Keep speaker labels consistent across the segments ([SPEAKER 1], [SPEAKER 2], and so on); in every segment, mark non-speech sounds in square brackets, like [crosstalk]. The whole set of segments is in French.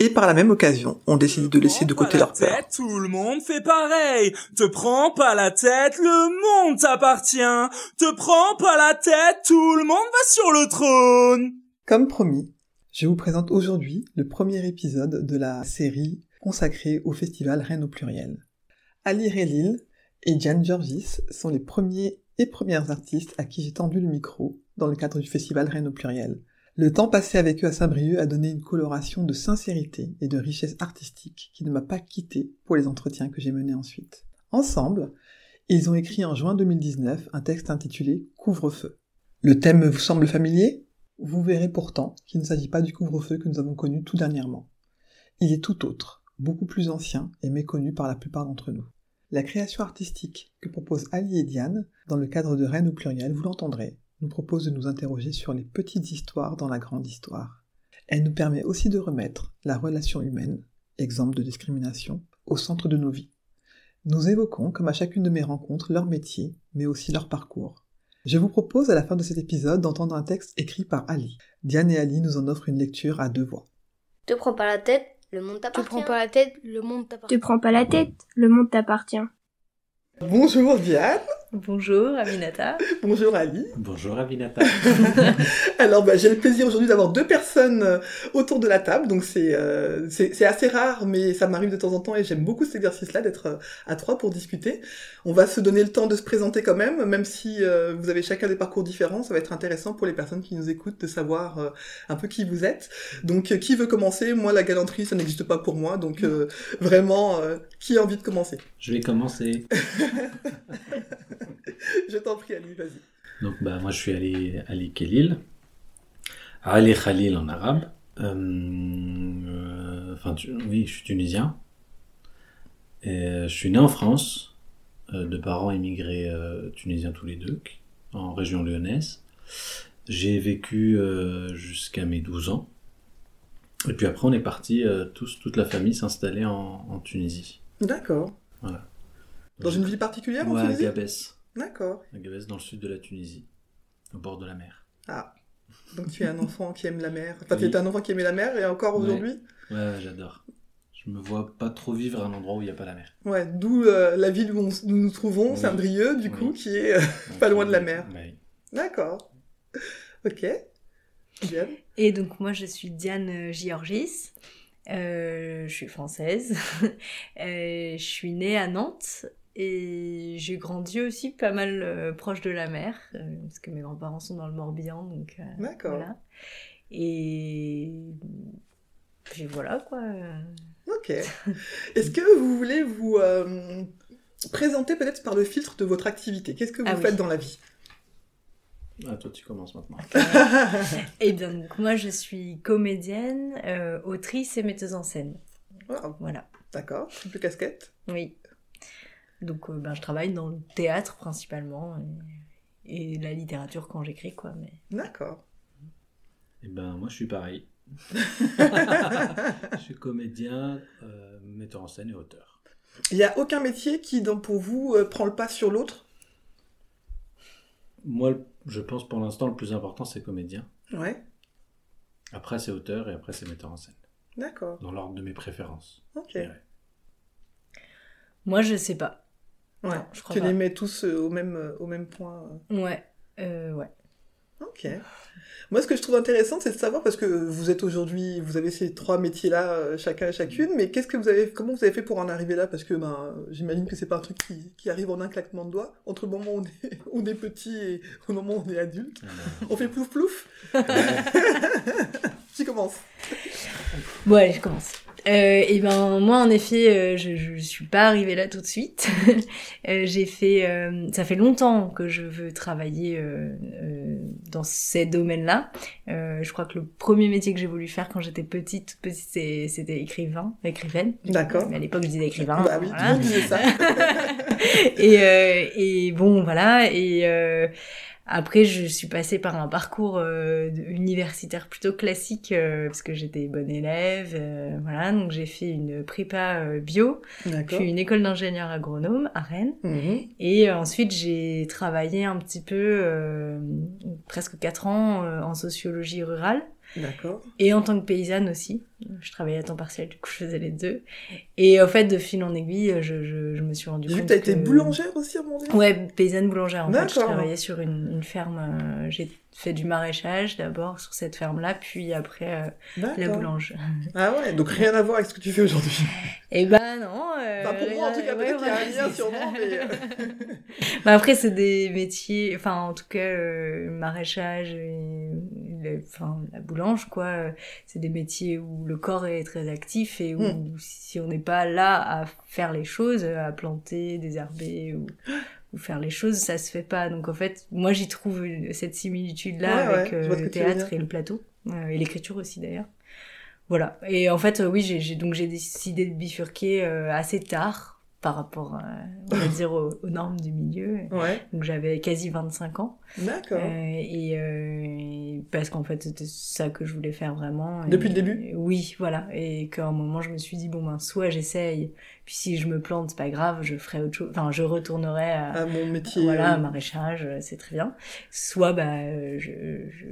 [SPEAKER 1] Et par la même occasion, on décide de laisser de côté leur peur.
[SPEAKER 2] Tête, tout le monde fait pareil. Te prends pas la tête, le monde t'appartient. Te prends pas la tête, tout le monde va sur le trône.
[SPEAKER 1] Comme promis, je vous présente aujourd'hui le premier épisode de la série consacrée au festival Rennes au pluriel. Ali Relil et Diane Georgis sont les premiers et premières artistes à qui j'ai tendu le micro dans le cadre du festival Rennes au pluriel. Le temps passé avec eux à Saint-Brieuc a donné une coloration de sincérité et de richesse artistique qui ne m'a pas quitté pour les entretiens que j'ai menés ensuite. Ensemble, ils ont écrit en juin 2019 un texte intitulé Couvre-feu. Le thème vous semble familier? Vous verrez pourtant qu'il ne s'agit pas du couvre-feu que nous avons connu tout dernièrement. Il est tout autre, beaucoup plus ancien et méconnu par la plupart d'entre nous. La création artistique que proposent Ali et Diane, dans le cadre de Rennes au pluriel, vous l'entendrez, nous propose de nous interroger sur les petites histoires dans la grande histoire. Elle nous permet aussi de remettre la relation humaine, exemple de discrimination, au centre de nos vies. Nous évoquons, comme à chacune de mes rencontres, leur métier, mais aussi leur parcours. Je vous propose à la fin de cet épisode d'entendre un texte écrit par Ali. Diane et Ali nous en offrent une lecture à deux voix.
[SPEAKER 3] Te prends pas la tête, le monde
[SPEAKER 4] Te
[SPEAKER 3] t'appartient.
[SPEAKER 4] prends pas la tête, le monde t'appartient.
[SPEAKER 5] Te prends pas la tête, le monde t'appartient.
[SPEAKER 1] Bonjour Diane,
[SPEAKER 4] Bonjour Aminata. [laughs]
[SPEAKER 1] bonjour Ali.
[SPEAKER 6] Bonjour Avinata. [laughs]
[SPEAKER 1] Alors bah, j'ai le plaisir aujourd'hui d'avoir deux personnes euh, autour de la table, donc c'est euh, c'est assez rare, mais ça m'arrive de temps en temps et j'aime beaucoup cet exercice-là d'être euh, à trois pour discuter. On va se donner le temps de se présenter quand même, même si euh, vous avez chacun des parcours différents, ça va être intéressant pour les personnes qui nous écoutent de savoir euh, un peu qui vous êtes. Donc euh, qui veut commencer? Moi la galanterie ça n'existe pas pour moi, donc euh, vraiment euh, qui a envie de commencer?
[SPEAKER 6] Je vais commencer. [laughs] [laughs]
[SPEAKER 1] Je t'en prie Ali, vas-y.
[SPEAKER 6] Donc bah moi je suis Ali, Ali Khalil. Ali Khalil en arabe. Euh, euh, Enfin tu- oui, je suis tunisien. Et, euh, je suis né en France, euh, de parents immigrés tunisiens tous les deux, en région lyonnaise. J'ai vécu jusqu'à mes 12 ans. Et puis après on est parti tous, toute la famille s'installer en, en Tunisie.
[SPEAKER 1] D'accord.
[SPEAKER 6] Voilà.
[SPEAKER 1] Dans une ville particulière en
[SPEAKER 6] Ouais, à
[SPEAKER 1] Tunisie?
[SPEAKER 6] Gabès.
[SPEAKER 1] D'accord.
[SPEAKER 6] À Gabès, dans le sud de la Tunisie, au bord de la mer.
[SPEAKER 1] Ah. Donc tu es un enfant qui aime la mer. Enfin, tu es un enfant qui aimait la mer et encore aujourd'hui
[SPEAKER 6] Ouais, ouais, j'adore. Je me vois pas trop vivre à un endroit où il n'y a pas la mer.
[SPEAKER 1] Ouais, d'où euh, la ville où on nous nous trouvons,
[SPEAKER 6] Oui.
[SPEAKER 1] Saint-Brieuc, du coup, qui est... euh, Pas loin de la mer. D'accord. Ok. Bien.
[SPEAKER 4] Et donc moi je suis Diane euh, Giorgis. Euh, je suis française. [laughs] Euh, je suis née à Nantes et j'ai grandi aussi pas mal euh, proche de la mer euh, parce que mes grands-parents sont dans le Morbihan donc euh,
[SPEAKER 1] D'accord.
[SPEAKER 4] voilà. Et puis voilà quoi.
[SPEAKER 1] Ok. Est-ce que vous voulez vous euh, présenter peut-être par le filtre de votre activité? Qu'est-ce que vous
[SPEAKER 4] Ah oui.
[SPEAKER 1] faites dans la vie?
[SPEAKER 6] Ah, toi, tu commences maintenant. [laughs]
[SPEAKER 4] Et bien donc moi je suis comédienne, euh, autrice et metteuse en scène.
[SPEAKER 1] Wow.
[SPEAKER 4] Voilà.
[SPEAKER 1] D'accord. Triple casquette.
[SPEAKER 4] Oui. Donc, euh, ben, je travaille dans le théâtre principalement et, et la littérature quand j'écris, quoi. Mais...
[SPEAKER 1] D'accord.
[SPEAKER 6] Eh ben, moi, je suis pareil. [laughs] je suis comédien, euh, metteur en scène et auteur.
[SPEAKER 1] Il n'y a aucun métier qui, donc, pour vous, euh, prend le pas sur l'autre?
[SPEAKER 6] Moi, je pense pour l'instant, le plus important, c'est comédien.
[SPEAKER 1] Ouais.
[SPEAKER 6] Après, c'est auteur et après, c'est metteur en scène.
[SPEAKER 1] D'accord.
[SPEAKER 6] Dans l'ordre de mes préférences.
[SPEAKER 1] Ok.
[SPEAKER 4] Moi, je sais pas.
[SPEAKER 1] Ouais.
[SPEAKER 4] Non, je crois
[SPEAKER 1] tu
[SPEAKER 4] pas.
[SPEAKER 1] les mets tous euh, au même, euh, au même point. euh.
[SPEAKER 4] Ouais. Euh, ouais.
[SPEAKER 1] Ok. Moi, ce que je trouve intéressant, c'est de savoir parce que vous êtes aujourd'hui, vous avez ces trois métiers-là, chacun et chacune, mais qu'est-ce que vous avez, comment vous avez fait pour en arriver là? Parce que ben, j'imagine que c'est pas un truc qui, qui arrive en un claquement de doigts entre le moment où on est, [laughs] où on est petit et au moment où on est adulte. [laughs]
[SPEAKER 6] Alors,
[SPEAKER 1] On fait plouf plouf. Qui [laughs] commence
[SPEAKER 4] Bon, allez, je commence. Euh, et ben moi en effet euh, je je suis pas arrivée là tout de suite. [laughs] Euh, j'ai fait euh, ça fait longtemps que je veux travailler euh, euh, dans ces domaines-là. Euh, je crois que le premier métier que j'ai voulu faire quand j'étais petite toute petite c'était écrivain écrivaine.
[SPEAKER 1] D'accord.
[SPEAKER 4] Mais à l'époque je disais écrivain.
[SPEAKER 1] Bah oui,
[SPEAKER 4] voilà.
[SPEAKER 1] ça. [laughs]
[SPEAKER 4] et, euh, et bon, voilà. Et euh, après, je suis passée par un parcours euh, universitaire plutôt classique euh, parce que j'étais bonne élève. euh, voilà, donc j'ai fait une prépa euh, bio, puis une école d'ingénieur agronome à Rennes.
[SPEAKER 1] Mhm.
[SPEAKER 4] Et euh, ensuite, j'ai travaillé un petit peu, euh, presque quatre ans, euh, en sociologie rurale.
[SPEAKER 1] D'accord.
[SPEAKER 4] Et en tant que paysanne aussi. Je travaillais à temps partiel, du coup je faisais les deux. Et en fait, de fil en aiguille, je, je, je me suis rendu compte
[SPEAKER 1] que t'as été
[SPEAKER 4] que-
[SPEAKER 1] boulangère aussi à mon avis.
[SPEAKER 4] Ouais, paysanne boulangère. En fait, je travaillais sur une, une ferme. euh, j'ai fait du maraîchage d'abord sur cette ferme-là, puis après euh, la boulange.
[SPEAKER 1] Ah ouais, donc rien à voir avec ce que tu fais aujourd'hui.
[SPEAKER 4] Et ben non. euh,
[SPEAKER 1] Enfin, pour moi, en tout cas, peut-être qu'il y a un lien sûrement, mais... euh, [laughs]
[SPEAKER 4] Bah après, c'est des métiers, enfin, en tout cas, maraîchage et le- enfin, la boulange, quoi. C'est des métiers où le corps est très actif et où
[SPEAKER 1] Mm.
[SPEAKER 4] si on n'est pas là à faire les choses, à planter, désherber ou, ou faire les choses, ça se fait pas. Donc en fait, moi, j'y trouve cette similitude-là
[SPEAKER 1] Ouais,
[SPEAKER 4] avec
[SPEAKER 1] ouais,
[SPEAKER 4] euh, le théâtre et le plateau, euh, et l'écriture aussi d'ailleurs. Voilà. Et en fait, euh, oui, j'ai j'ai- donc j'ai décidé de bifurquer euh, assez tard par rapport, à, on va dire, aux, aux normes du milieu.
[SPEAKER 1] Ouais,
[SPEAKER 4] Donc j'avais quasi 25 ans.
[SPEAKER 1] d'accord.
[SPEAKER 4] Euh, et euh, parce qu'en fait, c'était ça que je voulais faire vraiment. Et-
[SPEAKER 1] Depuis le début?
[SPEAKER 4] Oui, voilà. Et qu'à un moment, je me suis dit, bon, ben, soit j'essaye, puis si je me plante, c'est pas grave, je ferai autre chose. Enfin, je retournerai à,
[SPEAKER 1] À mon métier.
[SPEAKER 4] voilà,
[SPEAKER 1] euh,
[SPEAKER 4] maraîchage, euh, c'est très bien. Soit bah, euh,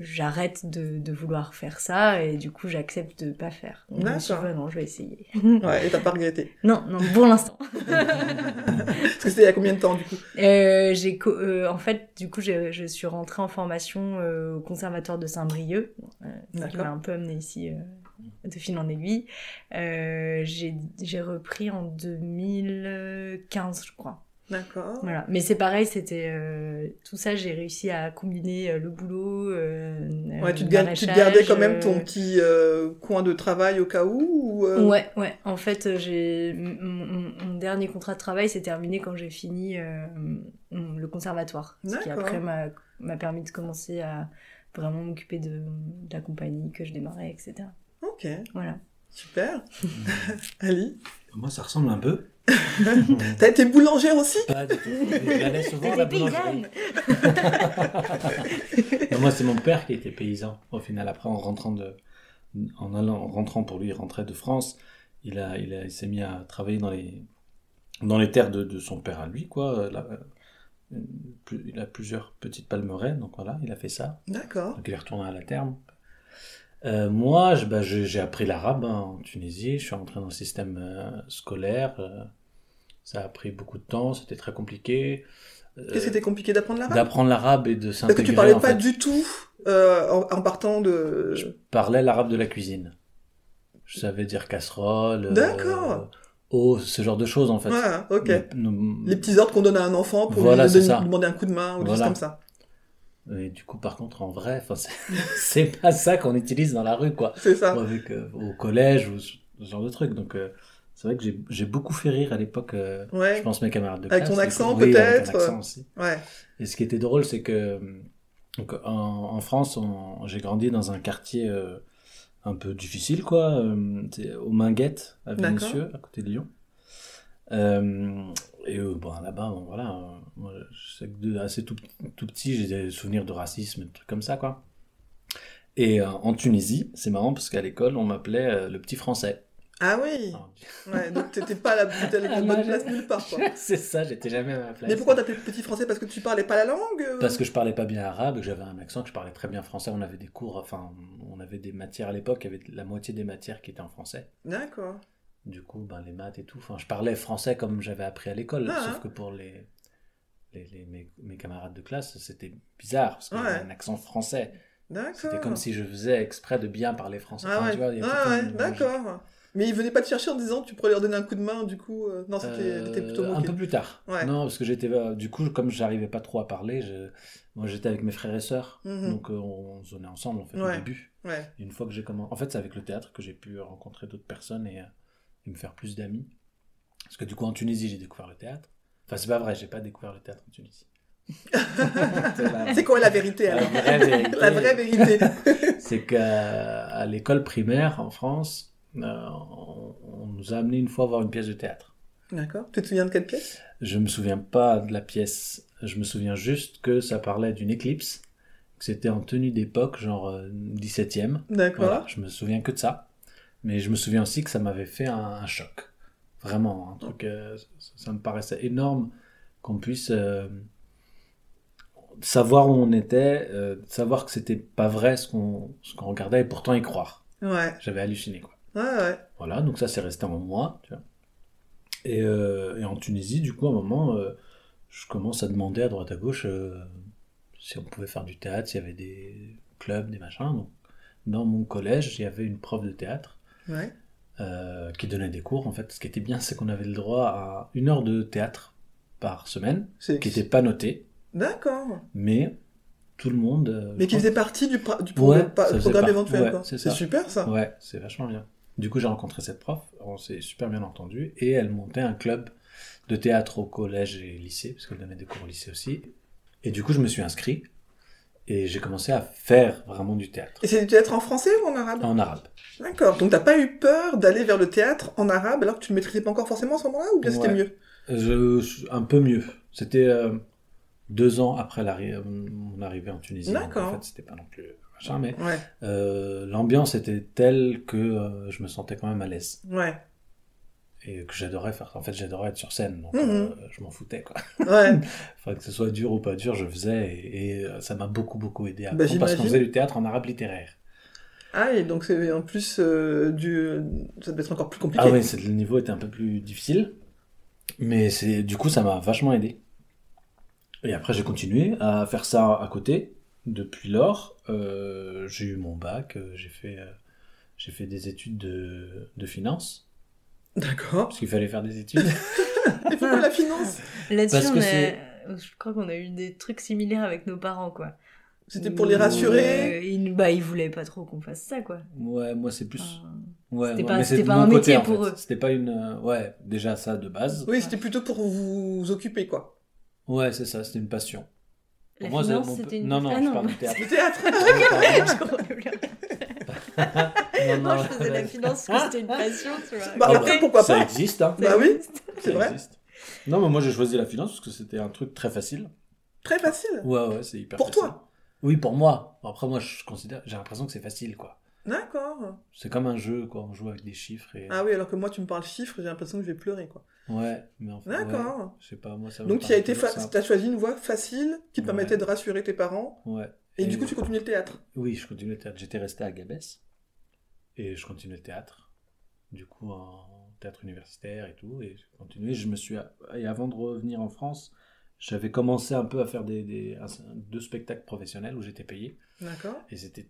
[SPEAKER 4] j'arrête de, de vouloir faire ça et du coup j'accepte de pas faire.
[SPEAKER 1] D'accord.
[SPEAKER 4] bah, non, je vais essayer. [laughs]
[SPEAKER 1] Ouais, et t'as pas regretté?
[SPEAKER 4] non, non, pour l'instant. [laughs]
[SPEAKER 1] Parce que c'était il y a combien de temps, du coup?
[SPEAKER 4] Euh, j'ai euh, en fait, du coup, je suis rentrée en formation euh, au conservatoire de Saint-Brieuc, euh, qui m'a un peu amenée ici euh, de fil en aiguille. Euh, j'ai j'ai repris en 2015, je crois.
[SPEAKER 1] D'accord.
[SPEAKER 4] Voilà. Mais c'est pareil, c'était euh, tout ça, j'ai réussi à combiner euh, le boulot. Euh,
[SPEAKER 1] Ouais, tu te, te gardais quand même ton petit coin de travail au cas où ou,
[SPEAKER 4] Ouais, ouais. En fait, j'ai mon, dernier contrat de travail s'est terminé quand j'ai fini le conservatoire, ce qui après m'a m'a permis de commencer à vraiment m'occuper de, de la compagnie que je démarrais, etc.
[SPEAKER 1] Ok,
[SPEAKER 4] Voilà.
[SPEAKER 1] super. [laughs] Ali
[SPEAKER 6] Moi, ça ressemble un peu. [laughs]
[SPEAKER 1] T'as été boulangère aussi?
[SPEAKER 6] Pas du tout. J'allais souvent à la boulangerie. [laughs] Non, moi, c'est mon père qui était paysan. Au final, après, en rentrant de, en allant, en rentrant pour lui, il rentrait de France. Il a, il a, il s'est mis à travailler dans les, dans les terres de, de son père à lui, quoi. Euh, il a plusieurs petites palmeraies, donc voilà, il a fait ça.
[SPEAKER 1] D'accord.
[SPEAKER 6] Donc il est retourné à la terme. Euh, moi, je- bah, j'ai appris l'arabe hein, en Tunisie. Je suis rentré dans le système euh, scolaire. euh, ça a pris beaucoup de temps. C'était très compliqué. Euh,
[SPEAKER 1] Qu'est-ce qui était compliqué d'apprendre l'arabe?
[SPEAKER 6] D'apprendre l'arabe et de
[SPEAKER 1] Parce
[SPEAKER 6] s'intégrer.
[SPEAKER 1] que tu parlais pas
[SPEAKER 6] fait.
[SPEAKER 1] du tout euh, en, en partant de...
[SPEAKER 6] Je parlais l'arabe de la cuisine. Je savais dire casserole.
[SPEAKER 1] D'accord.
[SPEAKER 6] eau, ce genre de choses en fait.
[SPEAKER 1] Ouais, ok.
[SPEAKER 6] Nous- nous-
[SPEAKER 1] Les petits ordres qu'on donne à un enfant pour
[SPEAKER 6] Voilà,
[SPEAKER 1] lui, lui demander un coup de main ou des choses comme ça.
[SPEAKER 6] Et du coup, par contre, en vrai, enfin, [laughs] c'est- pas ça qu'on utilise dans la rue, quoi.
[SPEAKER 1] C'est ça.
[SPEAKER 6] Avec, euh, au collège ou ce genre de truc. Donc, euh, c'est vrai que j'ai- beaucoup fait rire à l'époque. euh,
[SPEAKER 1] Ouais.
[SPEAKER 6] Je pense mes camarades de
[SPEAKER 1] Avec
[SPEAKER 6] classe.
[SPEAKER 1] ton accent,
[SPEAKER 6] avec
[SPEAKER 1] peut-être.
[SPEAKER 6] aussi.
[SPEAKER 1] Ouais.
[SPEAKER 6] Et ce qui était drôle, c'est que euh, donc, en, en France, j'ai grandi dans un quartier euh, un peu difficile, quoi. euh, c'est aux Minguettes, à. Vénissieux, à côté de Lyon. Euh, et euh, bon, là-bas, bon, voilà, euh, moi, je sais que de assez tout, tout petit, j'ai des souvenirs de racisme, des trucs comme ça, quoi. Et en Tunisie, c'est marrant parce qu'à l'école, on m'appelait le petit français.
[SPEAKER 1] Ah oui [laughs] Ouais, donc t'étais pas à la, à la
[SPEAKER 6] Ah,
[SPEAKER 1] bonne place nulle part, quoi. [laughs]
[SPEAKER 6] c'est ça, j'étais jamais à ma place.
[SPEAKER 1] Mais pourquoi t'appelais petit français? Parce que tu parlais pas la langue
[SPEAKER 6] Parce que je parlais pas bien arabe, que j'avais un accent, que je parlais très bien français. On avait des cours, enfin, on avait des matières à l'époque, il y avait la moitié des matières qui étaient en français.
[SPEAKER 1] D'accord.
[SPEAKER 6] Du coup, ben, les maths et tout. Enfin, je parlais français comme j'avais appris à l'école,
[SPEAKER 1] Ah,
[SPEAKER 6] sauf
[SPEAKER 1] hein.
[SPEAKER 6] que pour les, les, les- mes, mes camarades de classe, c'était bizarre, parce que
[SPEAKER 1] Ouais.
[SPEAKER 6] j'avais un accent français. C'était comme si je faisais exprès de bien parler français.
[SPEAKER 1] Ah
[SPEAKER 6] Enfin,
[SPEAKER 1] ouais,
[SPEAKER 6] tu vois, il y a
[SPEAKER 1] ouais,
[SPEAKER 6] tout
[SPEAKER 1] ouais,
[SPEAKER 6] un-
[SPEAKER 1] d'accord. Mais ils venaient pas te chercher en disant tu pourrais leur donner un coup de main, du coup. euh, Non, c'était
[SPEAKER 6] Euh,
[SPEAKER 1] plutôt
[SPEAKER 6] un
[SPEAKER 1] moqué.
[SPEAKER 6] peu plus tard. Non, parce que j'étais euh, du coup comme j'arrivais pas trop à parler, je- moi j'étais avec mes frères et sœurs,
[SPEAKER 1] Mhm.
[SPEAKER 6] donc euh, on se donnait ensemble en fait au début. Une fois que j'ai commencé, en fait c'est avec le théâtre que j'ai pu rencontrer d'autres personnes et, et me faire plus d'amis. Parce que du coup en Tunisie j'ai découvert le théâtre. Enfin c'est pas vrai, j'ai pas découvert le théâtre en Tunisie. [laughs]
[SPEAKER 1] C'est quoi la vérité
[SPEAKER 6] la
[SPEAKER 1] alors
[SPEAKER 6] vraie vérité. [laughs]
[SPEAKER 1] La vraie vérité. [laughs]
[SPEAKER 6] c'est qu'à à l'école primaire en France, euh, on, on nous a amené une fois voir une pièce de théâtre.
[SPEAKER 1] D'accord. Tu te souviens de quelle pièce?
[SPEAKER 6] Je me souviens pas de la pièce. Je me souviens juste que ça parlait d'une éclipse. Que c'était en tenue d'époque, genre euh, 17e.
[SPEAKER 1] D'accord.
[SPEAKER 6] Voilà, je me souviens que de ça. Mais je me souviens aussi que ça m'avait fait un, un choc. Vraiment, un truc. euh, ça, ça me paraissait énorme qu'on puisse euh, savoir où on était, euh, savoir que c'était pas vrai ce qu'on regardait et pourtant y croire.
[SPEAKER 1] Ouais.
[SPEAKER 6] J'avais halluciné, quoi.
[SPEAKER 1] Ouais, ouais.
[SPEAKER 6] Voilà, donc ça c'est resté en moi. Tu vois. Et, et en Tunisie, du coup, à un moment, je commence à demander à droite à gauche si on pouvait faire du théâtre, s'il y avait des clubs, des machins. Donc, dans mon collège, il y avait une prof de théâtre
[SPEAKER 1] Ouais.
[SPEAKER 6] euh, qui donnait des cours. En fait, ce qui était bien, c'est qu'on avait le droit à une heure de théâtre par semaine, qui n'était pas notée,
[SPEAKER 1] D'accord.
[SPEAKER 6] mais tout le monde. euh,
[SPEAKER 1] Mais qui faisait partie du, du
[SPEAKER 6] Ouais,
[SPEAKER 1] programme
[SPEAKER 6] part-
[SPEAKER 1] éventuel,
[SPEAKER 6] ouais, c'est
[SPEAKER 1] super ça.
[SPEAKER 6] Ouais, c'est vachement bien. Du coup, j'ai rencontré cette prof, on s'est super bien entendu, et elle montait un club de théâtre au collège et lycée, parce qu'elle donnait des cours au lycée aussi. Et du coup, je me suis inscrit, et j'ai commencé à faire vraiment du théâtre,
[SPEAKER 1] Et c'est du théâtre en français ou en arabe
[SPEAKER 6] en arabe.
[SPEAKER 1] D'accord. Donc t'as pas eu peur d'aller vers le théâtre en arabe alors que tu ne maîtrisais pas encore forcément à ce moment-là ou bien c'était mieux?
[SPEAKER 6] Je, un peu mieux. C'était euh, deux ans après l'arri- mon arrivée en Tunisie. donc
[SPEAKER 1] D'accord.
[SPEAKER 6] En fait, c'était pas non plus machin, mais
[SPEAKER 1] Ouais.
[SPEAKER 6] euh, l'ambiance était telle que euh, je me sentais quand même à l'aise.
[SPEAKER 1] Ouais.
[SPEAKER 6] Et que j'adorais faire. En fait, j'adorais être sur scène, donc
[SPEAKER 1] Mhm.
[SPEAKER 6] euh, je m'en foutais, quoi.
[SPEAKER 1] Ouais. [laughs]
[SPEAKER 6] Enfin, que ce soit dur ou pas dur, je faisais et, et, euh, ça m'a beaucoup beaucoup aidé à
[SPEAKER 1] Bah,
[SPEAKER 6] parce qu'on faisait du théâtre en arabe littéraire.
[SPEAKER 1] Ah et donc c'est en plus euh, du ça devait être encore plus compliqué.
[SPEAKER 6] Ah oui, le niveau était un peu plus difficile, mais c'est du coup ça m'a vachement aidé. Et après j'ai continué à faire ça à côté. Depuis lors, euh, j'ai eu mon bac, j'ai fait j'ai fait des études de, de finance
[SPEAKER 1] D'accord.
[SPEAKER 6] parce qu'il fallait faire des études. [laughs] [laughs]
[SPEAKER 1] Et pourquoi la finance
[SPEAKER 4] Là-dessus, on a- je crois qu'on a eu des trucs similaires avec nos parents, quoi.
[SPEAKER 1] C'était pour les rassurer
[SPEAKER 4] Euh, ils, bah, ils voulaient pas trop qu'on fasse ça, quoi.
[SPEAKER 6] ouais, moi c'est plus
[SPEAKER 4] Enfin,
[SPEAKER 6] ouais,
[SPEAKER 4] c'était pas-
[SPEAKER 6] mais
[SPEAKER 4] c'était pas
[SPEAKER 6] mon
[SPEAKER 4] un
[SPEAKER 6] côté,
[SPEAKER 4] métier
[SPEAKER 6] en
[SPEAKER 4] pour
[SPEAKER 6] fait.
[SPEAKER 4] eux.
[SPEAKER 6] C'était pas une euh, ouais, déjà ça de base.
[SPEAKER 1] Oui, c'était plutôt pour vous occuper quoi.
[SPEAKER 6] Ouais, c'est ça, c'était une passion.
[SPEAKER 4] la
[SPEAKER 6] Pour moi, c'est
[SPEAKER 4] finance,
[SPEAKER 6] mon-
[SPEAKER 4] c'était une...
[SPEAKER 6] Non non,
[SPEAKER 4] Ah
[SPEAKER 6] je parle du
[SPEAKER 1] Le
[SPEAKER 6] théâtre. [laughs]
[SPEAKER 1] théâtre.
[SPEAKER 6] Non,
[SPEAKER 4] Moi,
[SPEAKER 6] non,
[SPEAKER 4] je faisais la finance parce que c'était une passion, tu vois.
[SPEAKER 1] Bah
[SPEAKER 6] Ah,
[SPEAKER 1] après pourquoi
[SPEAKER 6] ça
[SPEAKER 1] pas
[SPEAKER 6] existe hein.
[SPEAKER 1] Bah oui,
[SPEAKER 6] Ça
[SPEAKER 1] c'est vrai.
[SPEAKER 6] existe. Non, mais moi j'ai choisi la finance parce que c'était un truc très facile.
[SPEAKER 1] Très facile.
[SPEAKER 6] Ouais, ouais, c'est hyper
[SPEAKER 1] Pour
[SPEAKER 6] facile.
[SPEAKER 1] toi
[SPEAKER 6] Oui, pour moi. Après, moi, je considère, j'ai l'impression que c'est facile, quoi.
[SPEAKER 1] D'accord.
[SPEAKER 6] C'est comme un jeu, quoi. On joue avec des chiffres et.
[SPEAKER 1] Ah oui, alors que moi tu me parles chiffres, j'ai l'impression que je vais pleurer quoi.
[SPEAKER 6] Ouais, mais en fait. ouais,
[SPEAKER 1] D'accord.
[SPEAKER 6] je sais pas, moi ça
[SPEAKER 1] Donc tu as été fa- t'as choisi une voie facile qui te
[SPEAKER 6] Ouais.
[SPEAKER 1] permettait de rassurer tes parents
[SPEAKER 6] Ouais.
[SPEAKER 1] et, du coup tu continues le théâtre.
[SPEAKER 6] Oui, je continuais le théâtre. J'étais resté à Gabès et je continuais le théâtre. Du coup, en théâtre universitaire et tout. Et j'ai continué. Je me suis. Et avant de revenir en France, j'avais commencé un peu à faire des, des un- deux spectacles professionnels où j'étais payé.
[SPEAKER 1] D'accord.
[SPEAKER 6] Et c'était.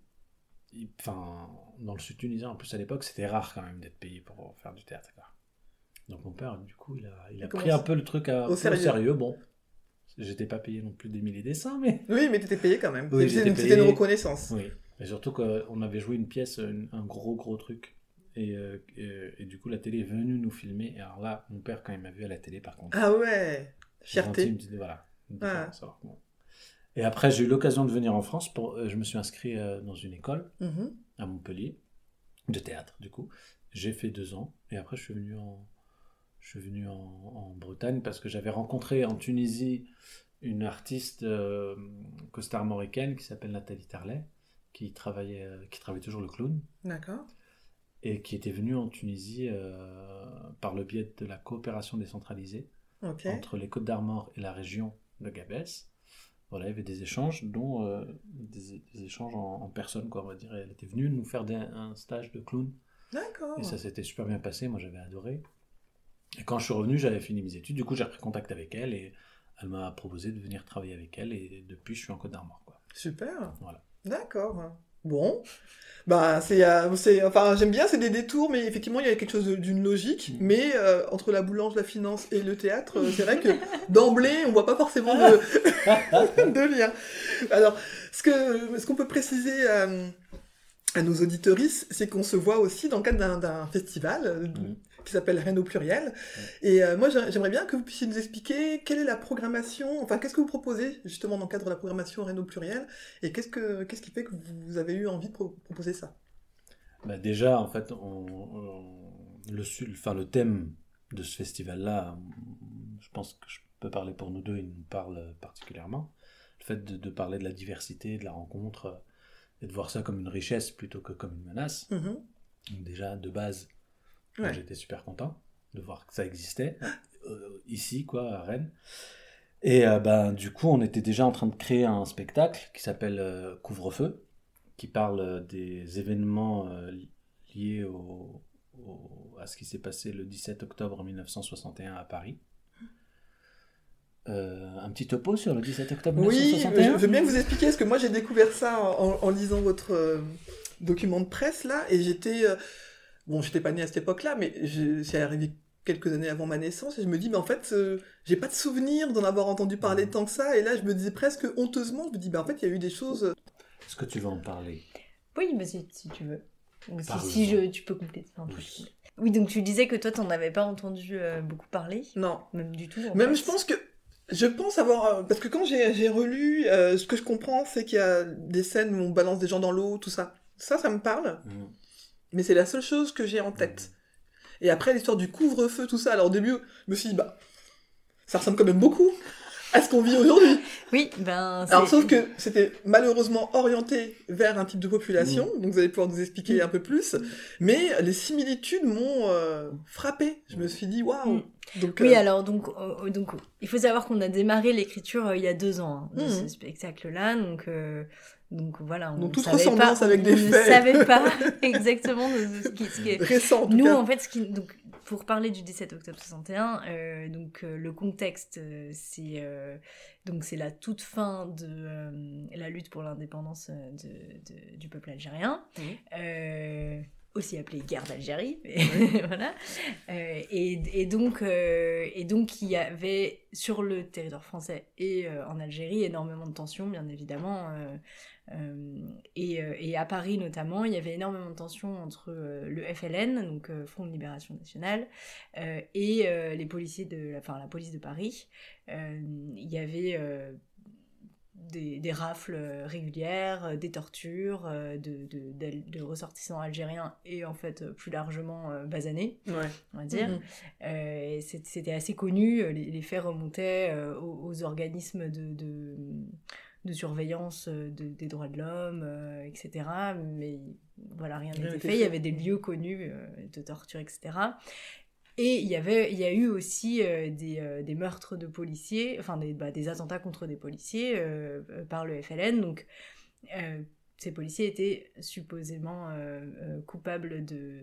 [SPEAKER 6] Enfin, dans le sud tunisien, en plus à l'époque, c'était rare quand même d'être payé pour faire du théâtre. quoi. Donc mon père, du coup, il a, il a
[SPEAKER 1] Comment
[SPEAKER 6] pris un peu le truc à,
[SPEAKER 1] Au sérieux.
[SPEAKER 6] sérieux. Bon, j'étais pas payé non plus des milliers des cents, mais.
[SPEAKER 1] Oui, mais t'étais payé quand même.
[SPEAKER 6] Oui,
[SPEAKER 1] C'était une
[SPEAKER 6] payé.
[SPEAKER 1] reconnaissance.
[SPEAKER 6] Oui. Et surtout qu'on avait joué une pièce, une- un gros gros truc. Et, euh, et, et du coup, la télé est venue nous filmer. Et alors là, mon père, quand il m'a vu à la télé, par contre,
[SPEAKER 1] Ah ouais. Fierté.
[SPEAKER 6] une petite- voilà, une
[SPEAKER 1] Ah.
[SPEAKER 6] bon. Et après, j'ai eu l'occasion de venir en France. Pour, euh, je me suis inscrit euh, dans une école
[SPEAKER 1] Mhm.
[SPEAKER 6] à Montpellier, de théâtre du coup. J'ai fait deux ans et après je suis venu en, je suis venu en, en Bretagne parce que j'avais rencontré en Tunisie une artiste euh, costar-mauricaine qui s'appelle Nathalie Tarlet, qui travaillait, euh, qui travaillait toujours le clown
[SPEAKER 1] D'accord.
[SPEAKER 6] et qui était venue en Tunisie euh, par le biais de la coopération décentralisée entre les Côtes d'Armor et la région de Gabès. Voilà, il y avait des échanges, dont euh, des, des échanges en, en personne, quoi, on va dire. Elle était venue nous faire des- un stage de clown,
[SPEAKER 1] D'accord.
[SPEAKER 6] et ça s'était super bien passé, moi j'avais adoré. Et quand je suis revenu, j'avais fini mes études, du coup j'ai repris contact avec elle, et elle m'a proposé de venir travailler avec elle, et depuis je suis en Côte d'Armor, quoi.
[SPEAKER 1] Super.
[SPEAKER 6] Voilà.
[SPEAKER 1] D'accord. Bon. Bah, c'est, euh, c'est, enfin, j'aime bien, c'est des détours, mais effectivement, il y a quelque chose d'une logique.
[SPEAKER 6] Mm.
[SPEAKER 1] Mais euh, entre la boulange, la finance et le théâtre, euh, c'est vrai que [laughs] d'emblée, on voit pas forcément de, [laughs] de lien. Alors, ce que, ce qu'on peut préciser à, à nos auditoristes, c'est qu'on se voit aussi dans le cadre d'un, d'un festival
[SPEAKER 6] Mm.
[SPEAKER 1] Qui s'appelle Rennes au pluriel. Et euh, moi, j'ai- j'aimerais bien que vous puissiez nous expliquer quelle est la programmation, enfin, qu'est-ce que vous proposez justement dans le cadre de la programmation Rennes au pluriel, et qu'est-ce que, qu'est-ce qui fait que vous avez eu envie de pro- proposer ça?
[SPEAKER 6] Bah déjà, en fait, on, on- le, enfin, le thème de ce festival-là, je pense que je peux parler pour nous deux, il nous parle particulièrement. Le fait de, de parler de la diversité, de la rencontre, et de voir ça comme une richesse plutôt que comme une menace.
[SPEAKER 1] Mhm.
[SPEAKER 6] Donc déjà, de base,
[SPEAKER 1] Ouais.
[SPEAKER 6] j'étais super content de voir que ça existait, euh, ici, quoi, à Rennes. Et euh, ben, du coup, on était déjà en train de créer un spectacle qui s'appelle euh, Couvre-feu, qui parle des événements li- liés au, au- à ce qui s'est passé le 17 octobre 1961 à Paris. Euh, un petit topo sur le 17 octobre
[SPEAKER 1] Oui,
[SPEAKER 6] 1961
[SPEAKER 1] je veux bien que vous expliquiez, parce que moi j'ai découvert ça en, en lisant votre euh, document de presse là, et j'étais. euh, bon, j'étais pas née à cette époque-là, mais c'est arrivé quelques années avant ma naissance, et je me dis, mais en fait, euh, j'ai pas de souvenir d'en avoir entendu parler tant que ça, et là je me disais presque honteusement, je me dis, bah en fait, il y a eu des choses.
[SPEAKER 6] Est-ce que tu veux en parler?
[SPEAKER 4] Oui, mais si, si tu veux. Si, si je, tu peux compléter. Enfin,
[SPEAKER 6] Oui.
[SPEAKER 4] Oui, donc tu disais que toi, t'en avais pas entendu euh, beaucoup parler,
[SPEAKER 1] Non.
[SPEAKER 4] même du tout. en
[SPEAKER 1] Même
[SPEAKER 4] fait.
[SPEAKER 1] je pense que. Je pense avoir. euh, Parce que quand j'ai j'ai relu, euh, ce que je comprends, c'est qu'il y a des scènes où on balance des gens dans l'eau, tout ça. Ça, ça me parle.
[SPEAKER 6] Mm.
[SPEAKER 1] Mais c'est la seule chose que j'ai en tête. Et après, l'histoire du couvre-feu, tout ça, alors au début, je me suis dit, bah, ça ressemble quand même beaucoup à ce qu'on vit aujourd'hui.
[SPEAKER 4] Oui, ben.
[SPEAKER 1] Alors, sauf que c'était malheureusement orienté vers un type de population,
[SPEAKER 6] Mm.
[SPEAKER 1] donc vous allez pouvoir nous expliquer un peu plus. Mais les similitudes m'ont euh, frappé. Je me suis dit, waouh!
[SPEAKER 4] Mm.
[SPEAKER 1] Donc,
[SPEAKER 4] Oui,
[SPEAKER 1] euh,
[SPEAKER 4] alors donc, euh, donc il faut savoir qu'on a démarré l'écriture euh, il y a deux ans hein, de ce spectacle-là, donc euh, donc voilà, on
[SPEAKER 1] Donc, toute
[SPEAKER 4] savait
[SPEAKER 1] ressemblance
[SPEAKER 4] pas,
[SPEAKER 1] avec des
[SPEAKER 4] on ne
[SPEAKER 1] faits.
[SPEAKER 4] savait pas [laughs] exactement de ce qui, ce qui est.
[SPEAKER 1] récent, en tout
[SPEAKER 4] Nous,
[SPEAKER 1] cas.
[SPEAKER 4] en fait, ce qui, donc, pour parler du 17 octobre 61, euh, donc euh, le contexte, euh, c'est euh, donc c'est la toute fin de euh, la lutte pour l'indépendance de, de- du peuple algérien,
[SPEAKER 1] Mhm.
[SPEAKER 4] Aussi appelée guerre d'Algérie, [laughs] voilà. Euh, et, et donc euh, et donc il y avait sur le territoire français et euh, en Algérie énormément de tensions, bien évidemment. et, et à Paris notamment, il y avait énormément de tensions entre le FLN, donc Front de Libération Nationale, et les policiers de, la- enfin la police de Paris. Il y avait des, des rafles euh, régulières, euh, des tortures euh, de, de, d'al- de ressortissants algériens et en fait plus largement euh, basanés,
[SPEAKER 1] Ouais.
[SPEAKER 4] on va dire.
[SPEAKER 1] Mhm.
[SPEAKER 4] Euh, C'était assez connu, les, les faits remontaient euh, aux, aux organismes de, de, de surveillance de- des droits de l'homme, euh, etc. Mais voilà, rien n'était fait. Il y avait des lieux connus euh, de torture, etc. Et il y, avait, il y a eu aussi euh, des, euh, des meurtres de policiers, enfin des, bah, des attentats contre des policiers euh, par le FLN. Donc ces policiers étaient supposément coupables de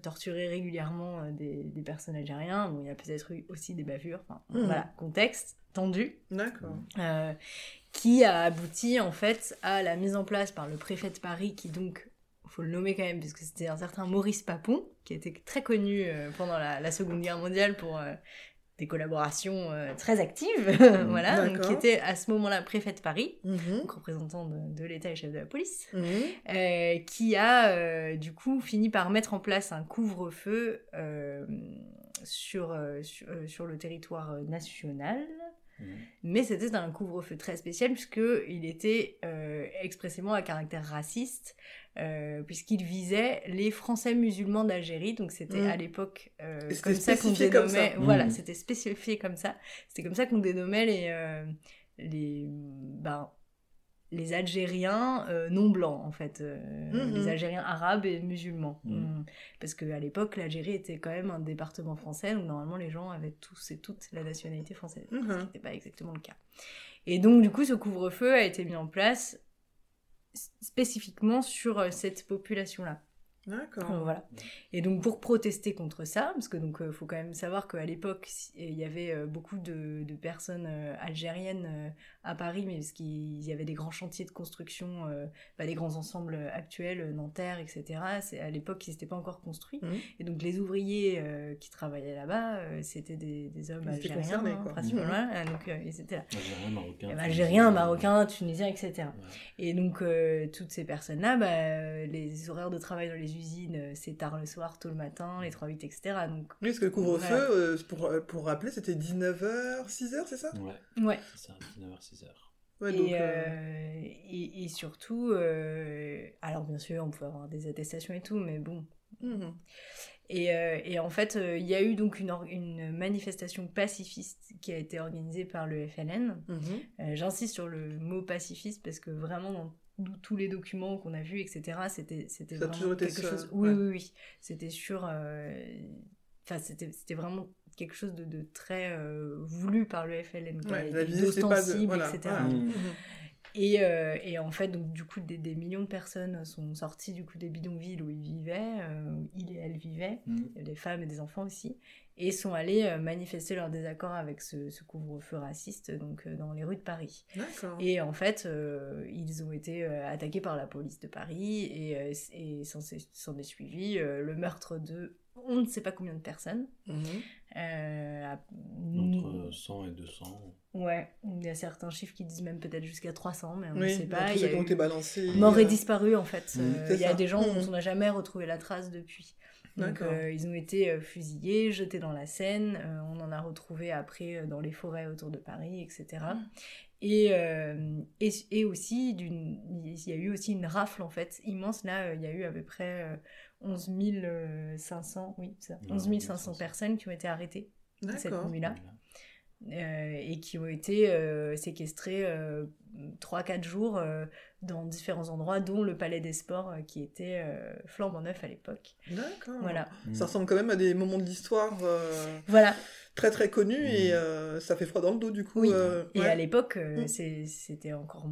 [SPEAKER 4] torturer régulièrement des, des personnes algériens. Bon, il y a peut-être eu aussi des bavures. Enfin,
[SPEAKER 1] Mhm.
[SPEAKER 4] Voilà, contexte tendu.
[SPEAKER 1] D'accord.
[SPEAKER 4] Qui a abouti en fait à la mise en place par le préfet de Paris, qui donc, faut le nommer quand même, puisque c'était un certain Maurice Papon, qui était très connu euh, pendant la, la Seconde Guerre mondiale pour euh, des collaborations euh, très actives, [laughs] voilà, donc qui était à ce moment-là préfet de Paris,
[SPEAKER 1] Mhm.
[SPEAKER 4] donc représentant de, de l'État et chef de la police, euh, qui a euh, du coup fini par mettre en place un couvre-feu euh, sur, sur, sur le territoire national.
[SPEAKER 6] Mhm.
[SPEAKER 4] Mais c'était un couvre-feu très spécial puisque il était euh, expressément à caractère raciste, euh, puisqu'il visait les Français musulmans d'Algérie. Donc c'était
[SPEAKER 1] Mm.
[SPEAKER 4] à l'époque euh, comme ça qu'on
[SPEAKER 1] comme
[SPEAKER 4] dénommait.
[SPEAKER 1] ça.
[SPEAKER 4] Voilà,
[SPEAKER 6] Mm.
[SPEAKER 4] c'était spécifié comme ça. C'était comme ça qu'on dénommait les euh, les ben, les Algériens euh, non blancs en fait, euh,
[SPEAKER 1] Mhm.
[SPEAKER 4] les Algériens arabes et musulmans.
[SPEAKER 6] Mhm.
[SPEAKER 4] Mm. Parce qu'à l'époque, l'Algérie était quand même un département français, donc normalement les gens avaient tous et toutes la nationalité française, ce qui
[SPEAKER 1] Mhm.
[SPEAKER 4] n'était pas exactement le cas. Et donc du coup, ce couvre-feu a été mis en place spécifiquement sur euh, cette population-là.
[SPEAKER 1] D'accord.
[SPEAKER 4] Voilà. Et donc pour protester contre ça, parce que donc euh, faut quand même savoir qu'à l'époque il y avait euh, beaucoup de, de personnes euh, algériennes à Paris, mais parce qu'il y avait des grands chantiers de construction, euh, bah, des grands ensembles actuels, euh, Nanterre, etc. C'est à l'époque ils n'étaient pas encore construits.
[SPEAKER 1] Mhm.
[SPEAKER 4] Et donc les ouvriers euh, qui travaillaient là-bas, euh, c'était des, des hommes
[SPEAKER 1] Ils
[SPEAKER 4] algériens, hein,
[SPEAKER 1] quoi.
[SPEAKER 4] principalement.
[SPEAKER 1] Mhm.
[SPEAKER 4] voilà. donc euh, ils étaient là.
[SPEAKER 6] Algérien, marocain.
[SPEAKER 4] Eh ben,
[SPEAKER 6] tunisien.
[SPEAKER 4] Algériens, Marocains, Tunisiens, etc.
[SPEAKER 6] Ouais.
[SPEAKER 4] Et donc, euh, toutes ces personnes-là, bah, les horaires de travail dans les usines, c'est tard le soir, tôt le matin, les 3-8, etc. Donc,
[SPEAKER 1] Oui, parce que le couvre-feu, euh, pour, pour rappeler, c'était 19h, 6h, c'est ça?
[SPEAKER 6] Ouais,
[SPEAKER 4] ouais.
[SPEAKER 6] c'est ça, 19h, 6h.
[SPEAKER 1] Ouais,
[SPEAKER 4] et,
[SPEAKER 1] donc, euh,
[SPEAKER 4] euh, et, et surtout, euh, alors bien sûr, on pouvait avoir des attestations et tout, mais bon.
[SPEAKER 1] mhm.
[SPEAKER 4] Et, euh, et en fait, euh, il y a eu donc une, manifestation pacifiste qui a été organisée par le FLN.
[SPEAKER 1] Mhm.
[SPEAKER 4] Euh, J'insiste sur le mot pacifiste parce que vraiment dans tous- les documents qu'on a vus, etc., c'était c'était vraiment
[SPEAKER 1] toujours été
[SPEAKER 4] quelque
[SPEAKER 1] ça,
[SPEAKER 4] chose. Oui,
[SPEAKER 1] ouais.
[SPEAKER 4] oui, oui. C'était sur. euh, Enfin, c'était c'était vraiment quelque chose de, de très euh, voulu par le FLN,
[SPEAKER 1] Ouais,
[SPEAKER 4] d'ostensible,
[SPEAKER 1] Voilà,
[SPEAKER 4] etc.
[SPEAKER 1] voilà.
[SPEAKER 6] Mm.
[SPEAKER 1] Mhm.
[SPEAKER 4] Et, euh, et en fait, donc, du coup, des, des millions de personnes sont sorties du coup des bidonvilles où ils vivaient, euh, où il et elle vivaient, des femmes et des enfants aussi, et sont allés euh, manifester leur désaccord avec ce, ce couvre-feu raciste donc euh, dans les rues de Paris. Et en fait, euh, ils ont été euh, attaqués par la police de Paris et, euh, et s'en est, suivi euh, le meurtre de on ne sait pas combien de personnes.
[SPEAKER 1] Mhm.
[SPEAKER 4] Euh, à-
[SPEAKER 6] Entre 100 et 200.
[SPEAKER 4] Ouais, il y a certains chiffres qui disent même peut-être jusqu'à 300, mais on ne sait
[SPEAKER 1] dans
[SPEAKER 4] pas. Il y a
[SPEAKER 1] qui ont
[SPEAKER 4] eu
[SPEAKER 1] été balancés.
[SPEAKER 4] mort et
[SPEAKER 1] euh,
[SPEAKER 4] disparu en fait.
[SPEAKER 6] Mm.
[SPEAKER 4] Euh, Il y a
[SPEAKER 1] ça.
[SPEAKER 4] des gens dont
[SPEAKER 1] Mm.
[SPEAKER 4] on n'a jamais retrouvé la trace depuis. Donc euh, ils ont été euh, fusillés, jetés dans la Seine, euh, on en a retrouvé après euh, dans les forêts autour de Paris, etc. Et, euh, et, et aussi, il y a eu aussi une rafle en fait immense. Là, euh, il y a eu à peu près euh, 11 500, oui, ça,
[SPEAKER 6] Ouais,
[SPEAKER 4] 11 500
[SPEAKER 6] 500.
[SPEAKER 4] personnes qui ont été arrêtées cette nuit-là euh, et qui ont été euh, séquestrés euh, 3-4 jours euh, dans différents endroits, dont le Palais des Sports euh, qui était euh, flambant neuf à l'époque.
[SPEAKER 1] D'accord.
[SPEAKER 4] Voilà.
[SPEAKER 6] Mm.
[SPEAKER 1] Ça ressemble quand même à des moments de l'histoire euh,
[SPEAKER 4] Voilà.
[SPEAKER 1] très très connus
[SPEAKER 6] Mm.
[SPEAKER 1] et euh, ça fait froid dans le dos du coup.
[SPEAKER 4] Oui.
[SPEAKER 1] euh,
[SPEAKER 4] Et
[SPEAKER 1] ouais.
[SPEAKER 4] à l'époque, euh,
[SPEAKER 1] Mm.
[SPEAKER 4] c'était encore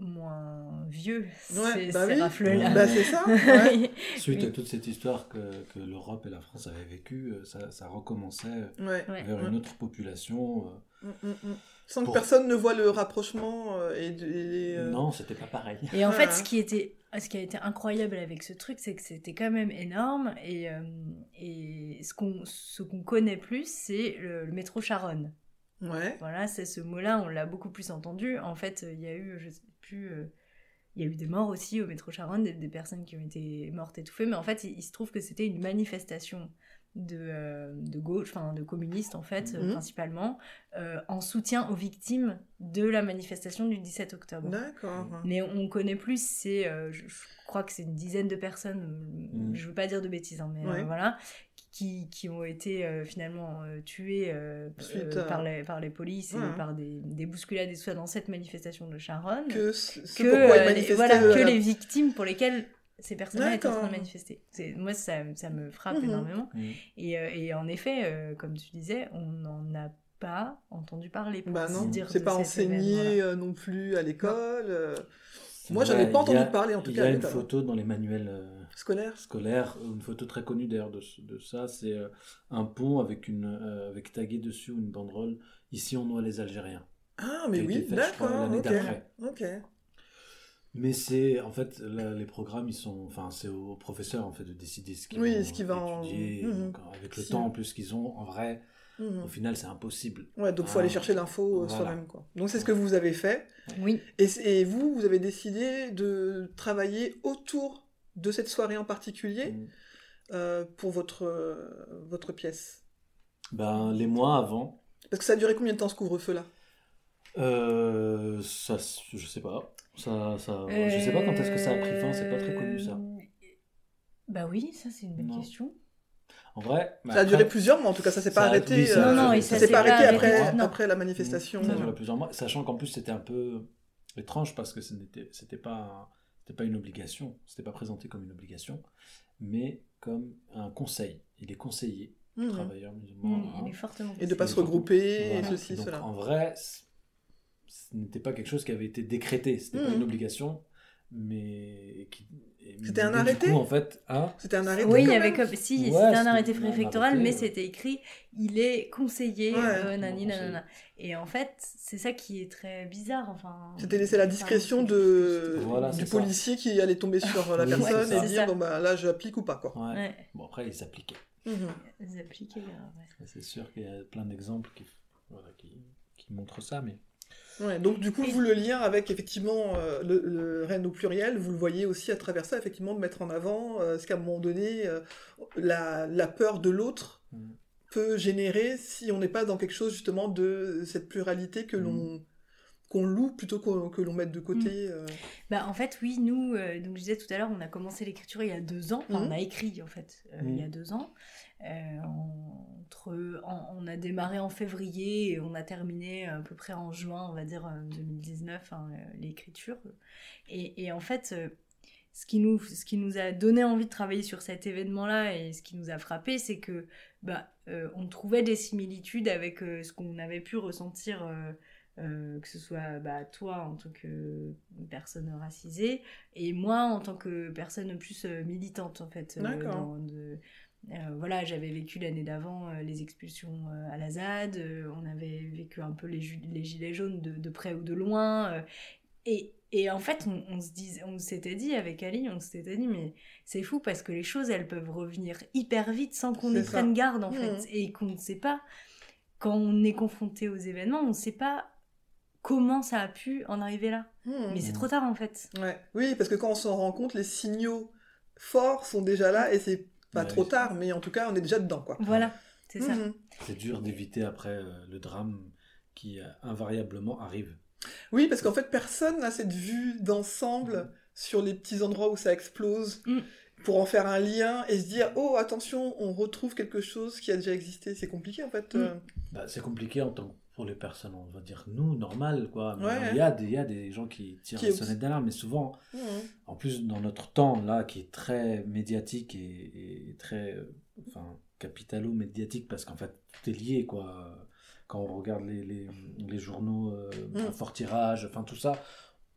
[SPEAKER 4] moins vieux,
[SPEAKER 1] Ouais,
[SPEAKER 4] ces,
[SPEAKER 1] bah oui.
[SPEAKER 4] rafles-là.
[SPEAKER 1] Bah c'est ça. ouais. [laughs]
[SPEAKER 6] Suite
[SPEAKER 4] Oui.
[SPEAKER 6] à toute cette histoire que, que l'Europe et la France avaient vécue, euh, ça, ça recommençait
[SPEAKER 1] Ouais.
[SPEAKER 4] Ouais.
[SPEAKER 6] vers
[SPEAKER 1] Ouais.
[SPEAKER 6] une autre population. euh,
[SPEAKER 1] Mm, mm, mm. Sans que personne ne voit le rapprochement euh, et, de- et les, euh,
[SPEAKER 6] Non, c'était pas pareil.
[SPEAKER 4] Et en fait, ce qui était, ce qui a été incroyable avec ce truc, c'est que c'était quand même énorme. Et, euh, et ce qu'on, ce qu'on connaît plus, c'est le, le métro Charonne.
[SPEAKER 1] Ouais.
[SPEAKER 4] Voilà, c'est ce mot-là, on l'a beaucoup plus entendu. En fait, il y a eu, je sais plus, euh, il y a eu des morts aussi au métro Charonne, des, des personnes qui ont été mortes étouffées. Mais en fait, il, il se trouve que c'était une manifestation de, euh, de gauche, enfin de communistes en fait, euh,
[SPEAKER 1] Mhm.
[SPEAKER 4] principalement, euh, en soutien aux victimes de la manifestation du 17 octobre.
[SPEAKER 1] D'accord.
[SPEAKER 4] Mais on connaît plus, c'est, euh, je, je crois que c'est une dizaine de personnes,
[SPEAKER 6] Mm.
[SPEAKER 4] je veux pas dire de bêtises, hein, mais
[SPEAKER 1] Ouais.
[SPEAKER 4] euh, voilà, qui, qui ont été euh, finalement euh, tuées euh,
[SPEAKER 1] Suite
[SPEAKER 4] euh, par, les, par les polices
[SPEAKER 1] Ouais.
[SPEAKER 4] et par des, des bousculades et tout ça dans cette manifestation de Charonne.
[SPEAKER 1] Que
[SPEAKER 4] euh, les, voilà,
[SPEAKER 1] euh,
[SPEAKER 4] que les victimes pour lesquelles ces personnes-là étaient en train de manifester. Moi, ça, ça me frappe
[SPEAKER 1] Mhm.
[SPEAKER 4] énormément.
[SPEAKER 6] Mm.
[SPEAKER 4] Et, euh, et en effet, euh, comme tu disais, on n'en a pas entendu parler. pour
[SPEAKER 1] Bah non, c'est pas enseigné euh, non plus à l'école. Moi, j'en ai pas
[SPEAKER 6] il y a-
[SPEAKER 1] entendu parler, en tout
[SPEAKER 6] Il
[SPEAKER 1] cas,
[SPEAKER 6] y
[SPEAKER 1] à
[SPEAKER 6] a une
[SPEAKER 1] l'école.
[SPEAKER 6] photo dans les manuels euh,
[SPEAKER 1] scolaire.
[SPEAKER 6] scolaires, une photo très connue d'ailleurs de, ça, c'est euh, un pont avec, une, euh, avec tagué dessus une banderole « Ici on noie les Algériens
[SPEAKER 1] Ah, mais oui, d'accord.
[SPEAKER 6] l'année
[SPEAKER 1] Ok.
[SPEAKER 6] d'après.
[SPEAKER 1] Ok.
[SPEAKER 6] Mais c'est, en fait, là, les programmes, ils sont, enfin, c'est aux professeurs, en fait, de décider ce qu'ils
[SPEAKER 1] Oui,
[SPEAKER 6] vont
[SPEAKER 1] ce qui va en-
[SPEAKER 6] étudier.
[SPEAKER 1] Mhm.
[SPEAKER 6] Donc, avec le
[SPEAKER 1] Si.
[SPEAKER 6] temps, en plus, qu'ils ont, en vrai,
[SPEAKER 1] Mhm.
[SPEAKER 6] au final, c'est impossible.
[SPEAKER 1] Ouais, donc faut
[SPEAKER 6] Ah,
[SPEAKER 1] aller chercher l'info euh,
[SPEAKER 6] voilà.
[SPEAKER 1] soi-même, quoi. Donc c'est ce que vous avez fait.
[SPEAKER 4] Oui.
[SPEAKER 1] Et vous, vous avez décidé de travailler autour de cette soirée en particulier
[SPEAKER 6] Mm.
[SPEAKER 1] euh, pour votre, euh, votre pièce?
[SPEAKER 6] Ben, les mois avant,
[SPEAKER 1] Parce que ça a duré combien de temps ce couvre-feu-là?
[SPEAKER 6] Euh, ça, je sais pas. Ça, ça, je sais pas quand est-ce que ça a pris fin, c'est pas très connu, ça.
[SPEAKER 4] Euh, Bah oui, ça c'est une bonne
[SPEAKER 6] Non.
[SPEAKER 4] question.
[SPEAKER 6] En vrai, bah,
[SPEAKER 1] Ça a
[SPEAKER 6] après,
[SPEAKER 1] duré plusieurs mois, en tout cas, ça s'est pas arrêté.
[SPEAKER 6] oui, ça a- Non, non, et
[SPEAKER 1] ça
[SPEAKER 6] ça
[SPEAKER 1] s'est pas
[SPEAKER 6] pas
[SPEAKER 1] arrêté après,
[SPEAKER 6] non.
[SPEAKER 1] après la manifestation.
[SPEAKER 6] Ça a duré plusieurs mois, sachant qu'en plus c'était un peu étrange parce que ce n'était c'était pas un- c'était pas une obligation, c'était pas présenté comme une obligation, mais comme un conseil. Il est conseillé aux
[SPEAKER 1] Mhm.
[SPEAKER 6] travailleurs musulmans.
[SPEAKER 4] Mm,
[SPEAKER 6] hein.
[SPEAKER 4] il est fortement
[SPEAKER 1] Et de pas
[SPEAKER 6] Il
[SPEAKER 1] se regrouper,
[SPEAKER 6] Voilà.
[SPEAKER 1] et ceci,
[SPEAKER 6] Et donc,
[SPEAKER 1] cela.
[SPEAKER 6] En vrai, ce n'était pas quelque chose qui avait été décrété, c'était pas
[SPEAKER 1] Mhm.
[SPEAKER 6] une obligation, mais qui
[SPEAKER 1] C'était un arrêté
[SPEAKER 6] coup, en fait, hein,
[SPEAKER 1] C'était un arrêté
[SPEAKER 4] Oui, il y avait
[SPEAKER 1] même
[SPEAKER 4] comme si
[SPEAKER 6] Ouais,
[SPEAKER 4] c'était un arrêté préfectoral,
[SPEAKER 6] arrêté,
[SPEAKER 4] mais
[SPEAKER 6] ouais.
[SPEAKER 4] c'était écrit il est conseillé
[SPEAKER 1] Ouais.
[SPEAKER 4] euh, nani
[SPEAKER 6] Bon,
[SPEAKER 4] nanana. Et en fait, c'est ça qui est très bizarre. Enfin,
[SPEAKER 1] C'était laisser la discrétion
[SPEAKER 4] c'est-
[SPEAKER 1] de,
[SPEAKER 6] Voilà,
[SPEAKER 1] du
[SPEAKER 6] ça.
[SPEAKER 1] policier qui allait tomber sur la
[SPEAKER 6] Oui,
[SPEAKER 1] personne et dire bon bah là j'applique ou pas quoi.
[SPEAKER 6] ouais.
[SPEAKER 4] Ouais,
[SPEAKER 6] Bon, après, il s'appliquait.
[SPEAKER 1] Mhm.
[SPEAKER 4] ils appliquaient, euh, ouais.
[SPEAKER 6] C'est sûr qu'il y a plein d'exemples qui, voilà, qui, qui montrent ça, mais
[SPEAKER 1] Ouais, donc du coup,
[SPEAKER 4] Et-
[SPEAKER 1] vous le lien avec effectivement euh, le, le Rennes au pluriel, vous le voyez aussi à travers ça, effectivement, de mettre en avant euh, ce qu'à un moment donné, euh, la, la peur de l'autre
[SPEAKER 6] Mm.
[SPEAKER 1] peut générer si on n'est pas dans quelque chose justement de cette pluralité que l'on qu'on loue plutôt qu'on- que l'on mette de côté. euh.
[SPEAKER 4] Bah, en fait, oui, nous, euh, donc je disais tout à l'heure, on a commencé l'écriture il y a deux ans. Enfin, on a écrit, en fait, il y a deux ans. Euh, entre, en- on a démarré en février et on a terminé à peu près en juin, on va dire, euh, 2019, hein, euh, l'écriture. Et, et en fait, euh, ce qui, nous, ce qui nous a donné envie de travailler sur cet événement-là et ce qui nous a frappé, c'est que bah, euh, on trouvait des similitudes avec euh, ce qu'on avait pu ressentir. euh, euh, que ce soit bah, toi en tant que personne racisée et moi en tant que personne plus euh, militante en fait. euh,
[SPEAKER 1] D'accord.
[SPEAKER 4] dans de- euh, voilà, j'avais vécu l'année d'avant euh, les expulsions euh, à la ZAD, euh, on avait vécu un peu les, les gilets jaunes de, de près ou de loin. euh, et, et en fait, on, on se disait, on s'était dit avec Ali, on s'était dit, mais c'est fou parce que les choses, elles peuvent revenir hyper vite sans qu'on y prenne garde en
[SPEAKER 1] Mhm.
[SPEAKER 4] fait, et qu'on ne sait pas quand on est confronté aux événements, on ne sait pas comment ça a pu en arriver là.
[SPEAKER 1] Mhm.
[SPEAKER 4] Mais c'est trop tard en fait.
[SPEAKER 1] Ouais. Oui, parce que quand on s'en rend compte, les signaux forts sont déjà là et c'est pas
[SPEAKER 6] Ouais,
[SPEAKER 1] trop tard, mais en tout cas, on est déjà dedans quoi.
[SPEAKER 4] Voilà, c'est ça.
[SPEAKER 1] Mhm.
[SPEAKER 6] c'est dur d'éviter après euh, le drame qui euh, invariablement arrive.
[SPEAKER 1] Oui, parce qu'en fait, personne n'a cette vue d'ensemble sur les petits endroits où ça explose
[SPEAKER 4] Mm.
[SPEAKER 1] pour en faire un lien et se dire oh attention, on retrouve quelque chose qui a déjà existé. C'est compliqué en fait.
[SPEAKER 4] Mm.
[SPEAKER 1] euh.
[SPEAKER 6] Bah, c'est compliqué en tant que pour les personnes, on va dire nous, normal, quoi. Mais
[SPEAKER 1] Ouais.
[SPEAKER 6] il, y a des, il y a des gens qui tirent
[SPEAKER 1] Qui
[SPEAKER 6] la sonnette d'alarme, mais souvent, en plus, dans notre temps, là, qui est très médiatique et, et très, euh, enfin, capitalo-médiatique, parce qu'en fait, tout est lié, quoi. Quand on regarde les, les, les journaux euh, à
[SPEAKER 1] Mm.
[SPEAKER 6] fort tirage, enfin, tout ça,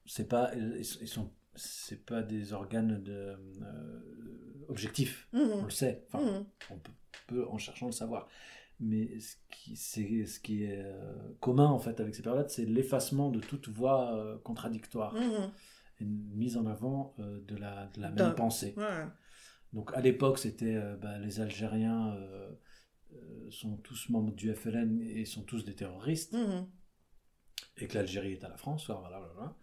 [SPEAKER 6] c'est pas, ils, sont, c'est pas des organes de, euh, objectifs, on
[SPEAKER 1] Mhm.
[SPEAKER 6] le sait. Enfin,
[SPEAKER 1] Mhm.
[SPEAKER 6] on peut, peut, en cherchant le savoir. Mais ce qui, c'est, ce qui est euh, commun en fait avec ces périodes, c'est l'effacement de toute voix euh, contradictoire et une mise en avant euh, de la, de la
[SPEAKER 1] D'un-
[SPEAKER 6] même pensée.
[SPEAKER 1] Ouais.
[SPEAKER 6] Donc à l'époque, c'était euh, bah, les Algériens sont tous membres du FLN et sont tous des terroristes,
[SPEAKER 1] Mhm.
[SPEAKER 6] et que l'Algérie est à la France. Voilà,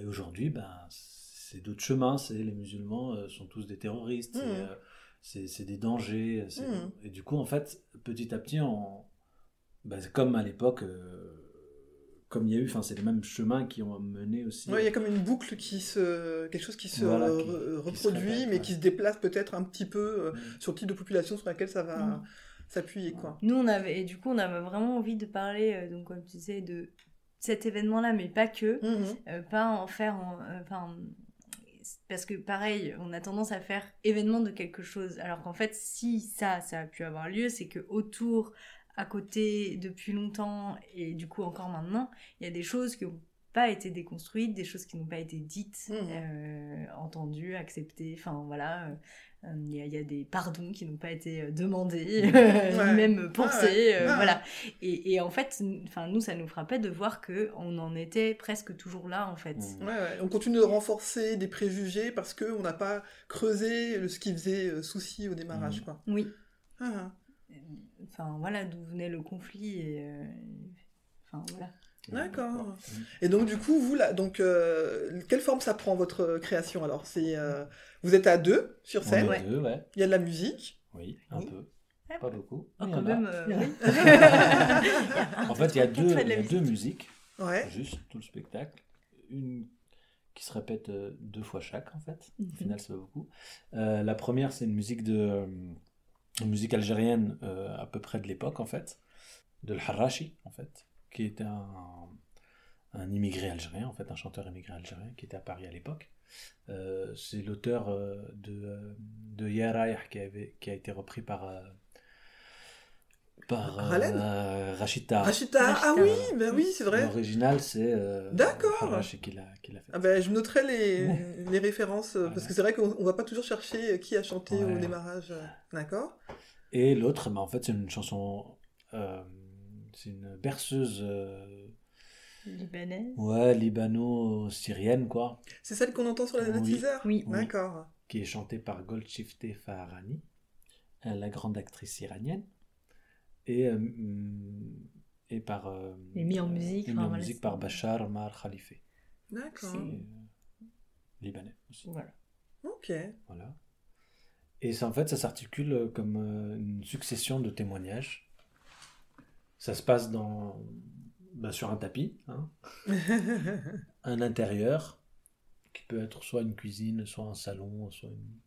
[SPEAKER 6] et aujourd'hui, ben, c'est d'autres chemins. C'est les musulmans sont tous des terroristes.
[SPEAKER 1] Mhm.
[SPEAKER 6] Euh, C'est c'est des dangers.
[SPEAKER 1] Mhm.
[SPEAKER 6] Et du coup, en fait, petit à petit, on, ben, c'est comme à l'époque, euh, comme il y a eu, enfin, c'est les mêmes chemins qui ont mené aussi.
[SPEAKER 1] Ouais, il y a comme une boucle qui se, quelque chose qui se
[SPEAKER 6] Voilà,
[SPEAKER 1] re-
[SPEAKER 6] qui- qui se
[SPEAKER 1] reproduit,
[SPEAKER 6] répète,
[SPEAKER 1] mais
[SPEAKER 6] ouais.
[SPEAKER 1] qui se déplace peut-être un petit peu euh,
[SPEAKER 6] Mhm.
[SPEAKER 1] sur le type de population sur laquelle ça va
[SPEAKER 4] Mhm.
[SPEAKER 1] s'appuyer quoi.
[SPEAKER 4] Nous, on avait, et du coup, on avait vraiment envie de parler, euh, donc comme tu disais, de cet événement-là, mais pas que.
[SPEAKER 1] Mhm.
[SPEAKER 4] Euh, pas en faire en- euh, enfin parce que pareil on a tendance à faire événement de quelque chose alors qu'en fait si ça ça a pu avoir lieu c'est que autour à côté depuis longtemps et du coup encore maintenant il y a des choses qui n'ont pas été déconstruites des choses qui n'ont pas été dites
[SPEAKER 1] Mhm.
[SPEAKER 4] euh, entendues acceptées enfin voilà euh, il y, a- il y a des pardons qui n'ont pas été euh, demandés, [laughs] ni même pensés,
[SPEAKER 1] ouais.
[SPEAKER 4] euh,
[SPEAKER 1] Ah.
[SPEAKER 4] voilà. Et, et en fait, enfin nous, ça nous frappait de voir que on en était presque toujours là, en fait.
[SPEAKER 1] Ouais, ouais. On continue de renforcer des préjugés parce que on n'a pas creusé ce qui faisait euh, souci au démarrage
[SPEAKER 6] Mhm.
[SPEAKER 1] quoi.
[SPEAKER 4] Oui.
[SPEAKER 1] Ah,
[SPEAKER 4] Enfin voilà d'où venait le conflit et euh, enfin voilà.
[SPEAKER 1] D'accord. Et donc du coup vous là, donc euh, quelle forme ça prend votre création alors? C'est euh, vous êtes à deux sur
[SPEAKER 6] On
[SPEAKER 1] scène,
[SPEAKER 6] est
[SPEAKER 4] Ouais.
[SPEAKER 6] deux, ouais.
[SPEAKER 1] il y a de la musique?
[SPEAKER 6] Oui, un
[SPEAKER 1] Oui.
[SPEAKER 6] peu. Pas beaucoup.
[SPEAKER 4] Oh, quand même. euh, [laughs]
[SPEAKER 1] en
[SPEAKER 6] fait, il y a deux, il y a musiques.
[SPEAKER 1] Ouais.
[SPEAKER 6] juste tout le spectacle. Une qui se répète deux fois chaque, en fait.
[SPEAKER 4] Mhm.
[SPEAKER 6] Au final, c'est pas beaucoup. Euh, la première, c'est une musique de une musique algérienne euh, à peu près de l'époque, en fait, de l'Harrachi, en fait, qui était un, un immigré algérien, en fait, un chanteur immigré algérien qui était à Paris à l'époque. Euh, c'est l'auteur euh, de, euh, de Ya Raïh qui, avait, qui a été repris par, euh, Par euh, Rachita.
[SPEAKER 1] Rachita, ah oui, ben oui, c'est vrai.
[SPEAKER 6] L'original, c'est. euh,
[SPEAKER 1] D'accord.
[SPEAKER 6] Qui l'a qui l'a fait.
[SPEAKER 1] Ah ben, je noterai les, les références, parce que c'est vrai qu'on on va pas toujours chercher qui a chanté au démarrage. D'accord
[SPEAKER 6] Et l'autre, bah, en fait, c'est une chanson. Euh, c'est une berceuse. euh,
[SPEAKER 4] Libanaise.
[SPEAKER 6] ouais, libano-syrienne, quoi.
[SPEAKER 1] C'est celle qu'on entend sur la,
[SPEAKER 6] Oui.
[SPEAKER 1] teaser
[SPEAKER 4] Oui.
[SPEAKER 6] Oui.
[SPEAKER 1] D'accord.
[SPEAKER 6] Qui est chantée par Golshifteh Farahani, euh, la grande actrice iranienne. Et, euh, mm, et par. euh,
[SPEAKER 4] Et mis en
[SPEAKER 6] euh,
[SPEAKER 4] musique,
[SPEAKER 6] et mis en
[SPEAKER 4] voilà,
[SPEAKER 6] musique par Bachar Mar Khalife.
[SPEAKER 1] D'accord.
[SPEAKER 6] Euh, libanais aussi.
[SPEAKER 4] Voilà.
[SPEAKER 1] Ok.
[SPEAKER 6] Voilà. Et ça, en fait, ça s'articule euh, comme euh, une succession de témoignages. Ça se passe dans, bah, sur un tapis, hein, [laughs] un intérieur, qui peut être soit une cuisine, soit un salon, soit une-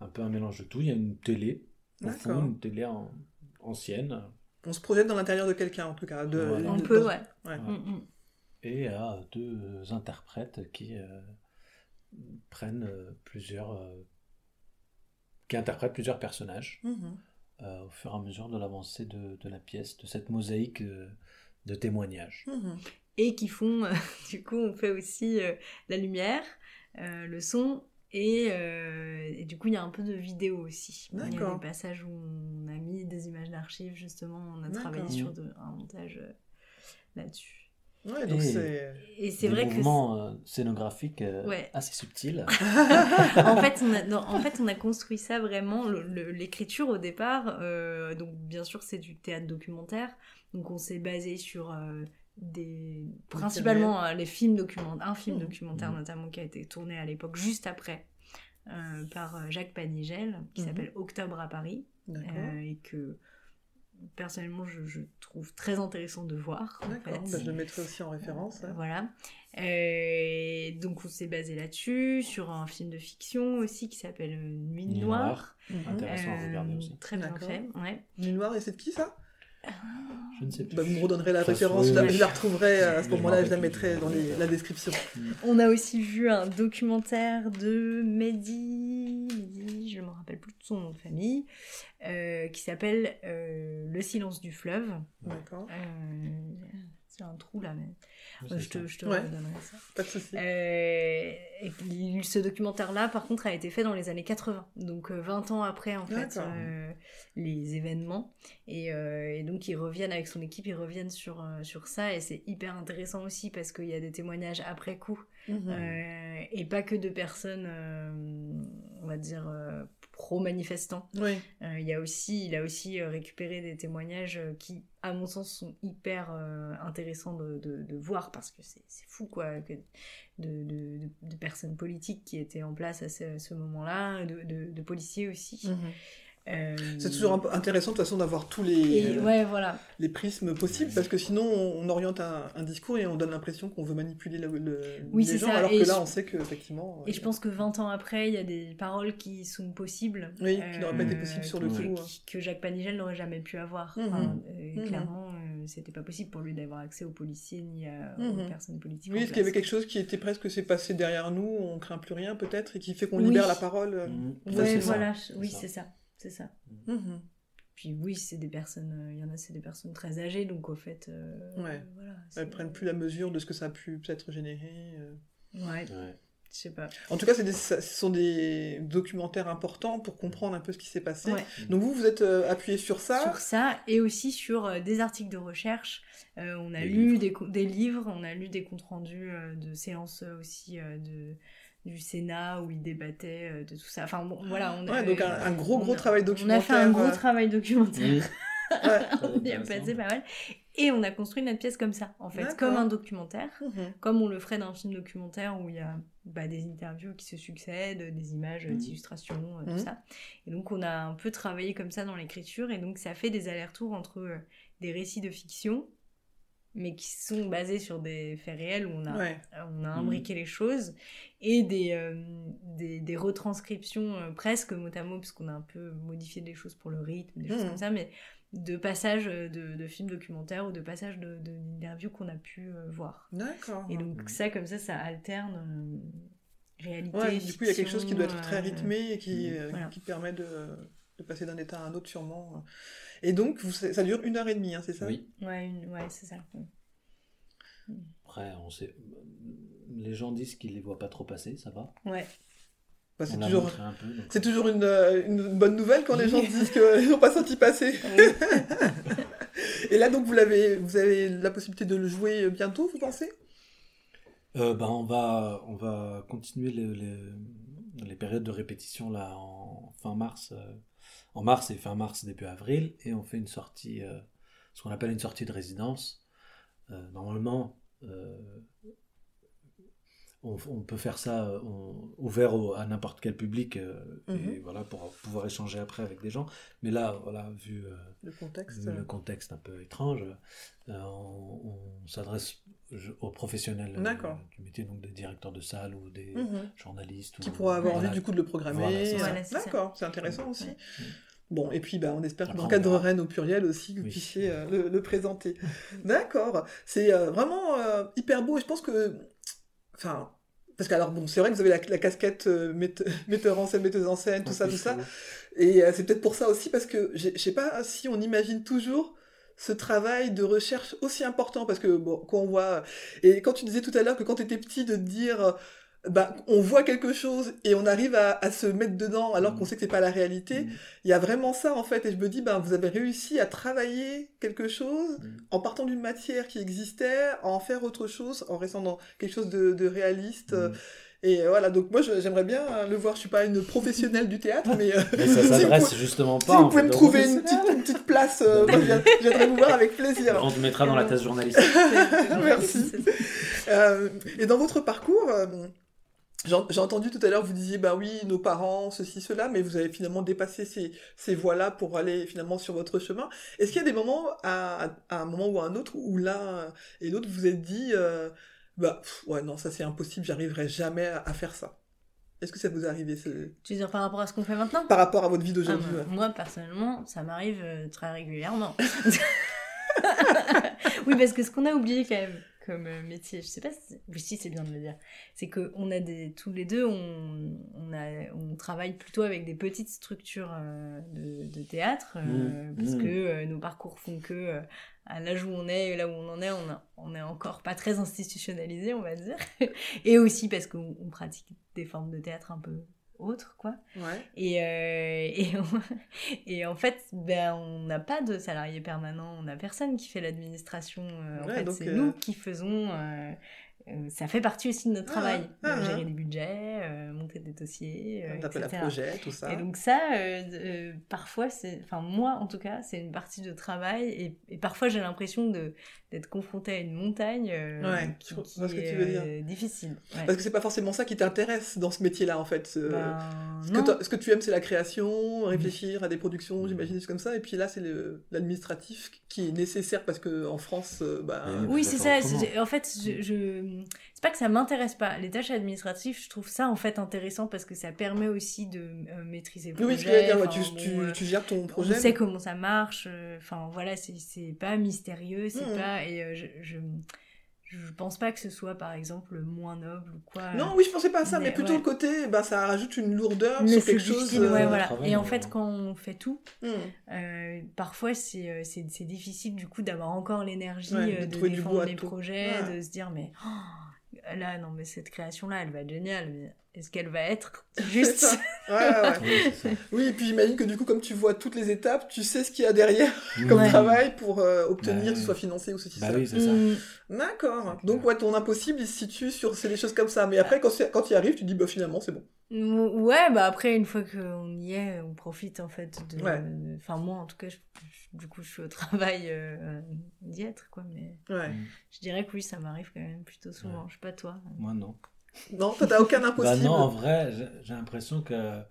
[SPEAKER 6] un peu un mélange de tout. Il y a une télé, au fond, une télé en- ancienne,
[SPEAKER 1] On se projette dans l'intérieur de quelqu'un, en tout cas. De,
[SPEAKER 6] Voilà.
[SPEAKER 4] On
[SPEAKER 1] de-
[SPEAKER 4] peut,
[SPEAKER 1] dans-
[SPEAKER 4] ouais.
[SPEAKER 1] Ouais.
[SPEAKER 4] Mm,
[SPEAKER 6] et à deux interprètes qui euh, prennent euh, plusieurs. euh, qui interprètent plusieurs personnages.
[SPEAKER 1] Mhm.
[SPEAKER 6] Euh, au fur et à mesure de l'avancée de, de la pièce, de cette mosaïque euh, de témoignages.
[SPEAKER 1] Mhm.
[SPEAKER 4] Et qui font, euh, [laughs] du coup, on fait aussi euh, la lumière, euh, le son, et, euh, et du coup, il y a un peu de vidéo aussi. Il y a des passages où on a mis des images d'archives, justement, on a travaillé sur de- un montage euh, là-dessus.
[SPEAKER 1] Ouais, donc
[SPEAKER 6] Et-
[SPEAKER 1] c'est.
[SPEAKER 4] Vrai que...
[SPEAKER 6] mouvements euh, scénographiques euh,
[SPEAKER 4] Ouais.
[SPEAKER 6] assez subtils. [laughs]
[SPEAKER 4] en, fait, on a, non, en [laughs] fait, on a construit ça vraiment. L'écriture au départ, euh, donc bien sûr, c'est du théâtre documentaire. Donc on s'est basé sur euh, des, principalement euh, les films documentaires, un film
[SPEAKER 1] Mhm.
[SPEAKER 4] documentaire
[SPEAKER 6] Mhm.
[SPEAKER 4] notamment qui a été tourné à l'époque juste après euh, par Jacques Panigel, qui
[SPEAKER 1] Mhm.
[SPEAKER 4] s'appelle Octobre à Paris,
[SPEAKER 1] D'accord.
[SPEAKER 4] euh, et que personnellement je, je trouve très intéressant de voir. en
[SPEAKER 1] D'accord.
[SPEAKER 4] fait.
[SPEAKER 1] Bah, je le mettrai aussi en référence. hein.
[SPEAKER 4] Voilà. Euh, donc on s'est basé là-dessus, sur un film de fiction aussi qui s'appelle euh, Nuit
[SPEAKER 6] Nuit
[SPEAKER 4] Noire.
[SPEAKER 1] Mhm.
[SPEAKER 6] Intéressant à regarder
[SPEAKER 4] Euh,
[SPEAKER 6] aussi.
[SPEAKER 4] Très bien fait, ouais.
[SPEAKER 1] Nuit Noire, et c'est de qui ça?
[SPEAKER 6] Je ne sais plus.
[SPEAKER 1] bah, Vous me redonnerez la référence,
[SPEAKER 6] oui,
[SPEAKER 1] je la-
[SPEAKER 6] oui.
[SPEAKER 1] je la retrouverai à ce moment-là, je la mettrai dans les- la description.
[SPEAKER 4] On a aussi vu un documentaire de Mehdi, Mehdi, je ne me rappelle plus de son nom de famille, euh, qui s'appelle euh, Le silence du fleuve.
[SPEAKER 1] D'accord.
[SPEAKER 4] Euh, c'est un trou là, mais
[SPEAKER 6] Je
[SPEAKER 4] euh, te, je te
[SPEAKER 1] Ouais.
[SPEAKER 4] redonnerai ça.
[SPEAKER 1] Pas de souci.
[SPEAKER 4] Euh, et puis, ce documentaire-là, par contre, a été fait dans les années 80, donc euh, 20 ans après, en fait, euh, les événements. Et, euh, et donc, ils reviennent avec son équipe, ils reviennent sur, sur ça, et c'est hyper intéressant aussi parce qu'il y a des témoignages après coup,
[SPEAKER 1] Mhm.
[SPEAKER 4] euh, et pas que de personnes, euh, on va dire, euh, pro-manifestants.
[SPEAKER 1] Oui.
[SPEAKER 4] Il, a aussi, il a aussi récupéré des témoignages qui, à mon sens, sont hyper intéressants de, de- de voir parce que c'est fou, quoi, que de, personnes politiques qui étaient en place à ce, moment-là, de, policiers aussi.
[SPEAKER 1] Mhm.
[SPEAKER 4] Euh,
[SPEAKER 1] C'est toujours intéressant de toute façon d'avoir tous les,
[SPEAKER 4] Et
[SPEAKER 1] euh,
[SPEAKER 4] ouais, voilà.
[SPEAKER 1] les prismes possibles parce que sinon on, on oriente un, un discours et on donne l'impression qu'on veut manipuler le, le-
[SPEAKER 4] Oui,
[SPEAKER 1] les
[SPEAKER 4] c'est
[SPEAKER 1] gens
[SPEAKER 4] ça,
[SPEAKER 1] alors
[SPEAKER 4] et
[SPEAKER 1] que
[SPEAKER 4] je-
[SPEAKER 1] là on sait que effectivement.
[SPEAKER 4] Et je pense que 20 ans après, il y a des paroles qui sont possibles.
[SPEAKER 1] Oui, qui n'auraient pas été
[SPEAKER 4] euh,
[SPEAKER 1] possibles sur le coup, hein.
[SPEAKER 4] Que Jacques Panigel n'aurait jamais pu avoir.
[SPEAKER 1] Mhm.
[SPEAKER 4] Enfin, euh,
[SPEAKER 1] Mhm.
[SPEAKER 4] Clairement, euh, c'était pas possible pour lui d'avoir accès aux policiers ni à-
[SPEAKER 1] Mhm.
[SPEAKER 4] aux personnes politiques.
[SPEAKER 1] Oui, est-ce qu'il y avait quelque chose qui était presque s'est passé derrière nous, on craint plus rien peut-être et qui fait qu'on
[SPEAKER 4] Oui.
[SPEAKER 1] libère la parole. euh,
[SPEAKER 6] Mhm.
[SPEAKER 4] Ouais,
[SPEAKER 6] c'est
[SPEAKER 4] voilà,
[SPEAKER 6] c'est
[SPEAKER 4] oui,
[SPEAKER 6] ça.
[SPEAKER 4] c'est ça, c'est ça.
[SPEAKER 1] Mhm.
[SPEAKER 4] Puis oui, c'est des personnes, euh, il y en a, c'est des personnes très âgées, donc au fait, euh,
[SPEAKER 1] Ouais.
[SPEAKER 4] voilà.
[SPEAKER 1] Elles prennent plus la mesure de ce que ça a pu peut-être générer. euh.
[SPEAKER 4] Ouais,
[SPEAKER 6] Ouais.
[SPEAKER 4] je sais pas.
[SPEAKER 1] En tout cas, c'est des- ce sont des documentaires importants pour comprendre un peu ce qui s'est passé.
[SPEAKER 4] Ouais.
[SPEAKER 1] Donc vous, vous êtes euh, appuyé sur ça.
[SPEAKER 4] Sur ça, et aussi sur euh, des articles de recherche. Euh, on a
[SPEAKER 6] Des
[SPEAKER 4] lu
[SPEAKER 6] livres.
[SPEAKER 4] des, des livres, on a lu des comptes rendus euh, de séances euh, aussi euh, de, du Sénat où ils débattaient euh, de tout ça. Enfin bon, voilà. On a,
[SPEAKER 1] Ouais, donc un- un gros, gros
[SPEAKER 4] on
[SPEAKER 1] travail
[SPEAKER 4] On a fait un
[SPEAKER 1] documentaire,
[SPEAKER 4] gros
[SPEAKER 1] euh.
[SPEAKER 4] travail documentaire. [laughs]
[SPEAKER 1] Ouais.
[SPEAKER 4] on y a passé pas mal. Et on a construit notre pièce comme ça, en fait, comme un documentaire.
[SPEAKER 1] Mhm.
[SPEAKER 4] comme on le ferait dans un film documentaire où il y a bah, des interviews qui se succèdent, des images,
[SPEAKER 6] Mhm.
[SPEAKER 4] des illustrations, euh, tout
[SPEAKER 1] Mhm.
[SPEAKER 4] ça. Et donc on a un peu travaillé comme ça dans l'écriture et donc ça fait des allers-retours entre euh, des récits de fiction mais qui sont basés sur des faits réels où on a,
[SPEAKER 1] Ouais.
[SPEAKER 4] on a imbriqué les choses et des, euh, des, des retranscriptions euh, presque mot à mot parce qu'on a un peu modifié des choses pour le rythme, des choses
[SPEAKER 1] Mhm.
[SPEAKER 4] comme ça, mais de passages de, de films documentaires ou de passages de- de- d'interviews qu'on a pu euh, voir.
[SPEAKER 1] D'accord.
[SPEAKER 4] Et donc ça, comme ça, ça alterne euh, réalité.
[SPEAKER 1] Ouais, du coup, il y a quelque chose qui doit être très
[SPEAKER 4] euh,
[SPEAKER 1] rythmé et qui, euh,
[SPEAKER 4] Voilà.
[SPEAKER 1] qui permet de, de passer d'un état à un autre sûrement. Et donc, vous- ça dure une heure et demie, hein, c'est ça?
[SPEAKER 6] Oui.
[SPEAKER 4] Ouais, une- ouais c'est ça.
[SPEAKER 6] Après, on sait. Les gens disent qu'ils les voient pas trop passer, ça va.
[SPEAKER 4] Ouais.
[SPEAKER 1] Bah, c'est toujours,
[SPEAKER 6] un peu. donc-
[SPEAKER 1] c'est toujours une, euh, une bonne nouvelle quand les gens disent qu'ils n'ont pas senti passer. [laughs] et là, donc, vous, l'avez, vous avez la possibilité de le jouer bientôt, vous pensez?
[SPEAKER 6] Euh, bah, on va, on va continuer les, les, les périodes de répétition là en fin mars, euh, en mars et fin mars début avril, et on fait une sortie, euh, ce qu'on appelle une sortie de résidence. Euh, normalement, euh, on, on peut faire ça euh, on- ouvert au- à n'importe quel public, euh, et
[SPEAKER 1] Mhm.
[SPEAKER 6] voilà pour pouvoir échanger après avec des gens. Mais là, voilà, vu euh,
[SPEAKER 1] Le contexte.
[SPEAKER 6] vu le contexte un peu étrange, euh, on, on s'adresse aux professionnels euh,
[SPEAKER 1] D'accord.
[SPEAKER 6] du métier, donc des directeurs de salle ou des
[SPEAKER 1] Mhm.
[SPEAKER 6] journalistes.
[SPEAKER 1] Qui
[SPEAKER 6] ou-
[SPEAKER 1] pourra avoir
[SPEAKER 6] voilà.
[SPEAKER 1] envie du coup de le programmer.
[SPEAKER 6] Voilà, c'est ça.
[SPEAKER 4] Voilà, c'est ça.
[SPEAKER 1] D'accord, c'est intéressant aussi.
[SPEAKER 4] Ouais.
[SPEAKER 1] Bon, et puis bah, on espère que dans le cadre. Rennes au pluriel aussi, que vous
[SPEAKER 6] Oui.
[SPEAKER 1] puissiez euh, le, le présenter. D'accord, c'est euh, vraiment euh, hyper beau et je pense que. Enfin. Parce que, alors, bon, c'est vrai que vous avez la, la casquette euh, mette- [laughs] metteur en scène, metteuse en scène, tout ça, tout ça. Et euh, c'est peut-être pour ça aussi, parce que je sais pas si on imagine toujours ce travail de recherche aussi important, parce que bon, quand on voit, et quand tu disais tout à l'heure que quand tu étais petit, de te dire, bah, on voit quelque chose et on arrive à, à se mettre dedans alors
[SPEAKER 6] Mm.
[SPEAKER 1] qu'on sait que c'est pas la réalité,
[SPEAKER 6] Mm.
[SPEAKER 1] il y a vraiment ça en fait, et je me dis, ben, vous avez réussi à travailler quelque chose
[SPEAKER 6] Mm.
[SPEAKER 1] en partant d'une matière qui existait, à en faire autre chose, en restant dans quelque chose de, de réaliste. euh. Et voilà, donc moi j'aimerais bien euh, le voir. Je suis pas une professionnelle du théâtre, mais, euh,
[SPEAKER 6] Mais ça s'adresse justement pas. [laughs]
[SPEAKER 1] si vous pouvez me trouver une petite, une petite place, euh, moi, viendrai vous voir avec plaisir.
[SPEAKER 6] On te mettra dans la thèse journalistique. [laughs]
[SPEAKER 1] Merci. Euh, et dans votre parcours, euh, j'ai entendu tout à l'heure, vous disiez, bah oui, nos parents, ceci, cela, mais vous avez finalement dépassé ces, ces voies-là pour aller finalement sur votre chemin. Est-ce qu'il y a des moments, à, à un moment ou à un autre, où l'un et l'autre vous êtes dit, euh, bah pff, ouais, non, ça c'est impossible, j'arriverai jamais à, à faire ça Est-ce que ça vous est arrivé ce-
[SPEAKER 4] Tu veux dire par rapport à ce qu'on fait maintenant?
[SPEAKER 1] Par rapport à votre vie
[SPEAKER 4] Ah,
[SPEAKER 1] d'aujourd'hui
[SPEAKER 4] bah,
[SPEAKER 1] ouais.
[SPEAKER 4] Moi, personnellement, ça m'arrive euh, très régulièrement. [laughs] oui, parce que ce qu'on a oublié quand même comme euh, métier, je sais pas si, oui, si c'est bien de le dire, c'est que on a des, tous les deux, on, on, a, on travaille plutôt avec des petites structures euh, de, de théâtre, euh,
[SPEAKER 6] Mmh,
[SPEAKER 4] parce
[SPEAKER 6] mmh.
[SPEAKER 4] que euh, nos parcours font que à l'âge où on est et là où on en est, on, a, on est encore pas très institutionnalisé, on va dire. [laughs] et aussi parce qu'on on pratique des formes de théâtre un peu autres, quoi.
[SPEAKER 1] Ouais.
[SPEAKER 4] Et, euh, [laughs] et, on- et en fait, ben, on n'a pas de salarié permanent, on n'a personne qui fait l'administration. euh, en fait, c'est
[SPEAKER 1] euh,
[SPEAKER 4] nous qui faisons. Euh, ça fait partie aussi de notre
[SPEAKER 1] Ah,
[SPEAKER 4] travail.
[SPEAKER 1] ah,
[SPEAKER 4] Donc,
[SPEAKER 1] ah.
[SPEAKER 4] gérer des budgets, euh, monter des dossiers, euh,
[SPEAKER 1] On appelle à
[SPEAKER 4] etc.
[SPEAKER 1] projet, tout ça.
[SPEAKER 4] Et donc ça, euh, euh, parfois, c'est, enfin moi en tout cas, c'est une partie de travail et, et parfois j'ai l'impression de d'être confrontée à une montagne euh,
[SPEAKER 1] Ouais,
[SPEAKER 4] qui,
[SPEAKER 1] je
[SPEAKER 4] qui
[SPEAKER 1] vois ce que
[SPEAKER 4] est
[SPEAKER 1] tu veux dire.
[SPEAKER 4] euh, difficile. Ouais.
[SPEAKER 1] Parce que c'est pas forcément ça qui t'intéresse dans ce métier-là, en fait. ce-
[SPEAKER 4] Ben,
[SPEAKER 1] Ce
[SPEAKER 4] non.
[SPEAKER 1] que, t'as- ce que tu aimes, c'est la création, réfléchir à des productions, j'imagine, des choses comme ça. Et puis là, c'est le- l'administratif qui est nécessaire parce que en France, euh, bah,
[SPEAKER 6] Oui,
[SPEAKER 4] c'est ça. c'est- En fait, je, je- c'est pas que ça m'intéresse pas. Les tâches administratives, je trouve ça en fait intéressant parce que ça permet aussi de euh, maîtriser le
[SPEAKER 1] oui,
[SPEAKER 4] projet. enfin,
[SPEAKER 1] tu,
[SPEAKER 4] bon,
[SPEAKER 1] tu- tu gères ton
[SPEAKER 4] on
[SPEAKER 1] projet.
[SPEAKER 4] sait comment ça marche. euh, Enfin voilà, c'est pas mystérieux, c'est
[SPEAKER 1] Mhm.
[SPEAKER 4] pas et euh, je, je je pense pas que ce soit par exemple moins noble ou quoi.
[SPEAKER 1] Non, oui, je pensais pas à ça, mais,
[SPEAKER 4] Mais
[SPEAKER 1] plutôt
[SPEAKER 4] ouais.
[SPEAKER 1] le côté, bah, ça rajoute une lourdeur
[SPEAKER 4] Mais
[SPEAKER 1] sur
[SPEAKER 4] c'est
[SPEAKER 1] quelque chose.
[SPEAKER 4] ouais,
[SPEAKER 1] euh,
[SPEAKER 4] voilà.
[SPEAKER 6] travail,
[SPEAKER 4] Et en
[SPEAKER 6] ouais.
[SPEAKER 4] fait, quand on fait tout,
[SPEAKER 1] hmm.
[SPEAKER 4] euh, parfois c'est euh, c'est c'est difficile du coup d'avoir encore l'énergie
[SPEAKER 1] Ouais, de
[SPEAKER 4] euh, de, défendre les
[SPEAKER 1] tout.
[SPEAKER 4] projets,
[SPEAKER 1] Ouais.
[SPEAKER 4] de se dire mais oh, là non mais cette création là elle va être géniale, mais est-ce qu'elle va être [laughs] juste
[SPEAKER 1] ça. Ouais, ouais.
[SPEAKER 6] Oui, c'est ça.
[SPEAKER 1] Oui, et puis j'imagine que du coup, comme tu vois toutes les étapes, tu sais ce qu'il y a derrière [laughs] comme
[SPEAKER 4] Ouais.
[SPEAKER 1] travail pour euh, obtenir
[SPEAKER 6] Bah,
[SPEAKER 1] que ce soit financé ou ceci,
[SPEAKER 6] Bah
[SPEAKER 1] cela.
[SPEAKER 6] oui, c'est ça.
[SPEAKER 4] Mm.
[SPEAKER 1] D'accord. Donc, ouais, ton impossible, il se situe sur c'est des choses comme ça. Mais après, quand, quand il arrive, tu dis, bah finalement, c'est bon.
[SPEAKER 4] Mm, Ouais, bah après, une fois qu'on y est, on profite en fait de.
[SPEAKER 1] Ouais.
[SPEAKER 4] Enfin, moi en tout cas, je- du coup, je suis au [laughs] travail euh, d'y être, quoi. Mais
[SPEAKER 1] Ouais.
[SPEAKER 4] je dirais que oui, ça m'arrive quand même plutôt souvent. Je sais pas toi.
[SPEAKER 6] Moi, non.
[SPEAKER 1] Non, toi, t'as aucun
[SPEAKER 6] Bah
[SPEAKER 1] impossible.
[SPEAKER 6] non, en vrai, j'ai- l'impression que à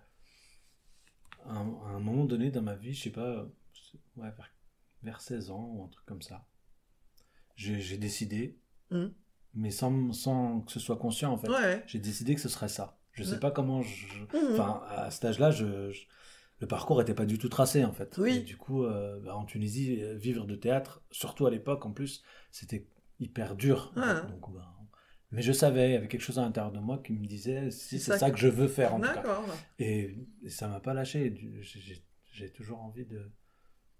[SPEAKER 6] un, à un moment donné dans ma vie, je sais pas, ouais, vers, vers 16 ans ou un truc comme ça, j'ai décidé,
[SPEAKER 1] Mhm.
[SPEAKER 6] mais sans, sans que ce soit conscient en fait,
[SPEAKER 1] Ouais.
[SPEAKER 6] j'ai décidé que ce serait ça. Je sais
[SPEAKER 1] Ouais.
[SPEAKER 6] pas comment je...
[SPEAKER 1] Mhm.
[SPEAKER 6] Enfin, à cet âge-là, je, je- le parcours était pas du tout tracé en fait.
[SPEAKER 1] Oui.
[SPEAKER 6] Et du coup, euh, bah, en Tunisie, euh, vivre de théâtre, surtout à l'époque en plus, c'était hyper dur. fait. Donc, bah, mais je savais, il y avait quelque chose à l'intérieur de moi qui me disait si
[SPEAKER 1] C'est ça
[SPEAKER 6] ça,
[SPEAKER 1] que-
[SPEAKER 6] que je veux faire en tout cas. Et, et ça m'a pas lâché. J'ai- toujours envie de.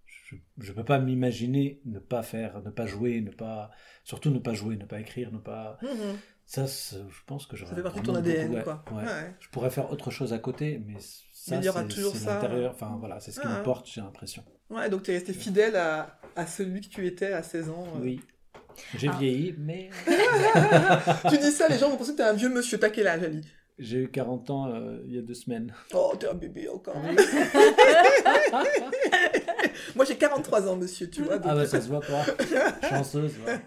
[SPEAKER 6] Je, je peux pas m'imaginer ne pas faire, ne pas jouer, ne pas. Surtout ne pas jouer, ne pas écrire, ne pas.
[SPEAKER 1] Mhm.
[SPEAKER 6] Ça, je pense que j'aurais.
[SPEAKER 1] Ça fait partie de ton ADN,
[SPEAKER 6] ouais,
[SPEAKER 1] quoi.
[SPEAKER 6] ouais.
[SPEAKER 1] Ouais.
[SPEAKER 6] Je pourrais faire autre chose à côté, mais ça,
[SPEAKER 1] Mais il y aura
[SPEAKER 6] c'est-
[SPEAKER 1] toujours
[SPEAKER 6] c'est
[SPEAKER 1] ça.
[SPEAKER 6] l'intérieur. Enfin, voilà, c'est ce qui
[SPEAKER 1] Ah.
[SPEAKER 6] me porte, j'ai l'impression.
[SPEAKER 1] Ouais, donc tu es resté fidèle à, à celui que tu étais à 16 ans. euh.
[SPEAKER 6] J'ai
[SPEAKER 4] Ah.
[SPEAKER 6] vieilli, mais [laughs]
[SPEAKER 1] tu dis ça, les gens vont penser que t'es un vieux monsieur. T'as quel âge, Ali
[SPEAKER 6] j'ai eu 40 ans euh, il y a deux semaines.
[SPEAKER 1] Oh, t'es un bébé encore. [laughs] Moi, j'ai 43 ans, monsieur, tu vois. Donc,
[SPEAKER 6] Ah bah ça se voit pas. [laughs] Chanceuse. ouais.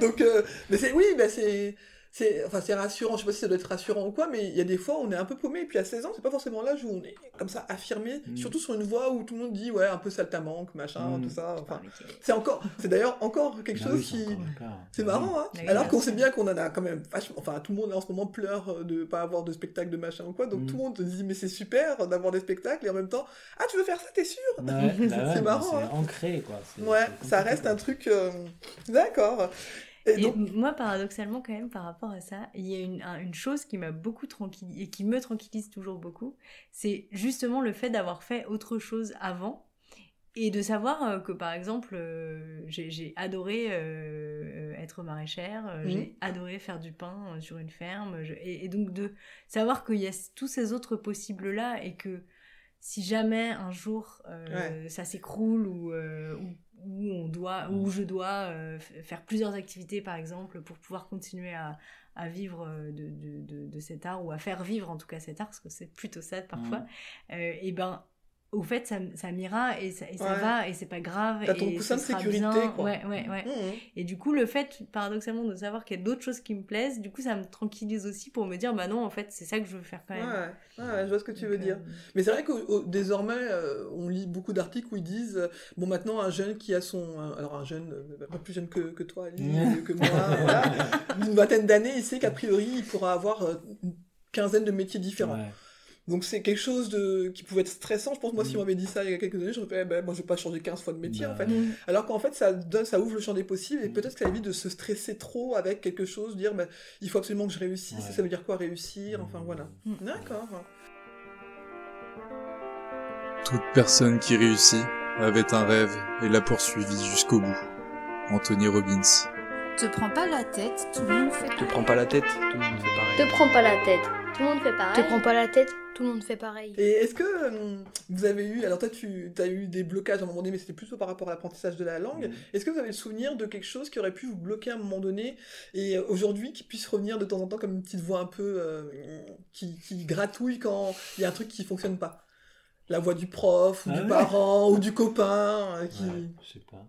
[SPEAKER 1] donc, euh, mais c'est, oui, bah c'est, c'est, enfin, c'est rassurant. Je sais pas si ça doit être rassurant ou quoi, mais il y a des fois où on est un peu paumé. Et puis à 16 ans, c'est pas forcément l'âge où on est comme ça affirmé,
[SPEAKER 6] Mm.
[SPEAKER 1] surtout sur une voix où tout le monde dit, ouais, un peu saltamanque, machin,
[SPEAKER 6] Mm.
[SPEAKER 1] tout ça. Enfin,
[SPEAKER 4] Ah, ok.
[SPEAKER 1] c'est encore, c'est d'ailleurs encore quelque
[SPEAKER 6] Ah
[SPEAKER 1] chose
[SPEAKER 6] oui,
[SPEAKER 1] qui. C'est
[SPEAKER 6] Ah
[SPEAKER 1] marrant, hein
[SPEAKER 4] Oui,
[SPEAKER 1] Alors qu'on sait bien qu'on en a quand même vachement... Enfin, tout le monde en ce moment pleure de pas avoir de spectacle de machin ou quoi, donc
[SPEAKER 6] Mm.
[SPEAKER 1] tout le monde te dit mais c'est super d'avoir des spectacles, et en même temps, ah tu veux faire ça, t'es sûr?
[SPEAKER 6] Ouais, bah [laughs] ouais,
[SPEAKER 1] C'est marrant,
[SPEAKER 6] C'est
[SPEAKER 1] hein.
[SPEAKER 6] ancré, quoi.
[SPEAKER 1] Ouais, ça reste
[SPEAKER 6] quoi.
[SPEAKER 1] un truc... euh, D'accord. Et,
[SPEAKER 4] Et
[SPEAKER 1] donc...
[SPEAKER 4] moi, paradoxalement, quand même, par rapport à ça, il y a une, un- une chose qui m'a beaucoup tranquillisée et qui me tranquillise toujours beaucoup, c'est justement le fait d'avoir fait autre chose avant et de savoir euh, que, par exemple, euh, j'ai adoré euh, être maraîchère, euh, j'ai adoré faire du pain sur une ferme, je- et, et donc de savoir qu'il y a tous ces autres possibles-là et que si jamais un jour ça s'écroule ou, ou, on doit, ou je dois euh, faire plusieurs activités par exemple pour pouvoir continuer à, à vivre euh, de, de, de, de cet art ou à faire vivre en tout cas cet art parce que c'est plutôt ça parfois, euh, et ben au fait ça, ça m'ira et ça, et ça
[SPEAKER 1] Ouais.
[SPEAKER 4] va et c'est pas grave
[SPEAKER 1] T'as ton
[SPEAKER 4] et
[SPEAKER 1] coussin de
[SPEAKER 4] sera
[SPEAKER 1] sécurité,
[SPEAKER 4] bien.
[SPEAKER 1] quoi.
[SPEAKER 4] ouais ouais ouais
[SPEAKER 1] Mhm.
[SPEAKER 4] et du coup, le fait, paradoxalement, de savoir qu'il y a d'autres choses qui me plaisent, du coup, ça me tranquillise aussi pour me dire, bah non, en fait, c'est ça que je veux faire quand
[SPEAKER 1] Ouais,
[SPEAKER 4] même.
[SPEAKER 1] ouais, je vois ce que tu
[SPEAKER 4] Donc,
[SPEAKER 1] veux dire.
[SPEAKER 4] euh,
[SPEAKER 1] Mais c'est vrai que désormais, euh, on lit beaucoup d'articles où ils disent, euh, bon maintenant un jeune qui a son, alors un jeune, euh, pas plus jeune que, que toi, Ali,
[SPEAKER 6] Ouais.
[SPEAKER 1] que moi, [laughs] voilà, d'une vingtaine d'années, il sait qu'a priori il pourra avoir une quinzaine de métiers différents. Donc c'est quelque chose de qui pouvait être stressant. Je pense moi si
[SPEAKER 6] Mm.
[SPEAKER 1] on m'avait dit ça il y a quelques années, j'aurais fait, eh ben, moi je vais pas changer 15 fois de métier
[SPEAKER 6] Bah,
[SPEAKER 1] en fait.
[SPEAKER 4] mm.
[SPEAKER 1] Alors qu'en fait ça donne, ça ouvre le champ des possibles et
[SPEAKER 6] Mm.
[SPEAKER 1] peut-être que ça évite de se stresser trop avec quelque chose, dire ben, il faut absolument que je réussisse.
[SPEAKER 6] Ouais.
[SPEAKER 1] Ça veut dire quoi réussir? Enfin
[SPEAKER 6] Mm.
[SPEAKER 1] voilà. D'accord.
[SPEAKER 7] Toute personne qui réussit avait un rêve et l'a poursuivi jusqu'au bout. Anthony Robbins.
[SPEAKER 8] Te prends pas la tête, tout le monde fait
[SPEAKER 9] Te prends pas la tête, tout le monde fait pareil.
[SPEAKER 3] Te prends pas la tête. Tout le monde fait pareil.
[SPEAKER 5] Te prends pas la tête, tout le monde fait pareil.
[SPEAKER 1] Et est-ce que hum, vous avez eu, alors toi tu as eu des blocages à un moment donné, mais c'était plutôt par rapport à l'apprentissage de la langue.
[SPEAKER 6] Mm.
[SPEAKER 1] Est-ce que vous avez le souvenir de quelque chose qui aurait pu vous bloquer à un moment donné et euh, aujourd'hui qui puisse revenir de temps en temps comme une petite voix un peu euh, qui, qui gratouille quand il y a un truc qui fonctionne pas? La voix du prof, ou
[SPEAKER 6] Ah
[SPEAKER 1] du
[SPEAKER 6] ouais.
[SPEAKER 1] parent, ou du copain. euh, qui...
[SPEAKER 6] Ouais, je sais pas.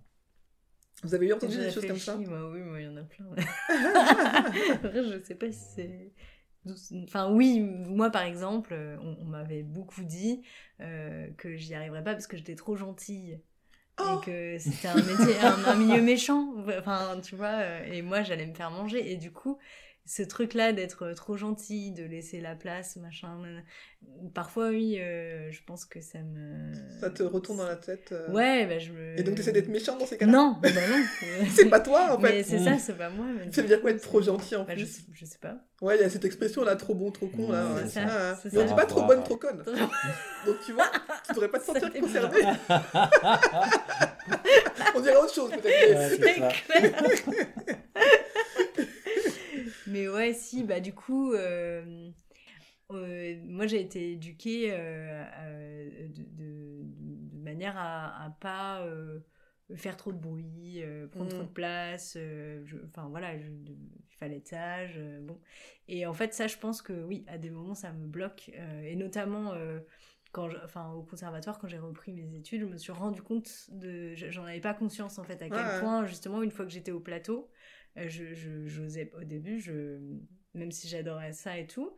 [SPEAKER 1] Vous avez eu entendu des choses comme ça?
[SPEAKER 4] Moi, oui, moi, il y en a plein. [laughs] En vrai, je sais pas si c'est. Enfin, oui, moi par exemple, euh, on, on m'avait beaucoup dit euh, que j'y arriverais pas parce que j'étais trop gentille.
[SPEAKER 1] Oh
[SPEAKER 4] Et que c'était un métier, un, un milieu méchant. Enfin, tu vois, euh, et moi j'allais me faire manger. Et du coup, ce truc-là d'être trop gentil, de laisser la place, machin. Parfois, oui, euh, je pense que ça me.
[SPEAKER 1] Ça te retourne dans la tête euh,
[SPEAKER 4] Ouais, bah je me.
[SPEAKER 1] Et donc tu essaies d'être méchant dans ces cas-là?
[SPEAKER 4] Non, bah non. [laughs]
[SPEAKER 1] C'est pas toi en fait
[SPEAKER 4] Mais c'est ça, c'est pas moi. mais
[SPEAKER 1] Ça veut dire quoi être trop gentil en
[SPEAKER 4] Bah, je,
[SPEAKER 1] plus?
[SPEAKER 4] sais- je sais pas.
[SPEAKER 1] Ouais, il y a cette expression là, trop bon, trop con là.
[SPEAKER 6] Ouais,
[SPEAKER 1] ouais.
[SPEAKER 4] c'est ça,
[SPEAKER 1] Ah,
[SPEAKER 4] c'est
[SPEAKER 1] mais on dit pas trop bonne, trop conne. [laughs] Donc tu vois, tu devrais pas te sentir concerné. [laughs] on dirait autre chose peut-être.
[SPEAKER 6] Ouais, c'est ça.
[SPEAKER 4] clair. Mais ouais, si, bah du coup, euh, euh, moi j'ai été éduquée euh, de, de- de manière à, à pas faire trop de bruit, prendre
[SPEAKER 1] Mm.
[SPEAKER 4] trop de place. euh, je- Enfin voilà, il fallait être sage. bon. Et en fait, ça, je pense que oui, à des moments, ça me bloque. et notamment. quand je- enfin, au conservatoire, quand j'ai repris mes études, je me suis rendu compte de, je- j'en avais pas conscience en fait à quel
[SPEAKER 1] Ouais.
[SPEAKER 4] point justement une fois que j'étais au plateau, je, je- j'osais au début, je, même si j'adorais ça et tout,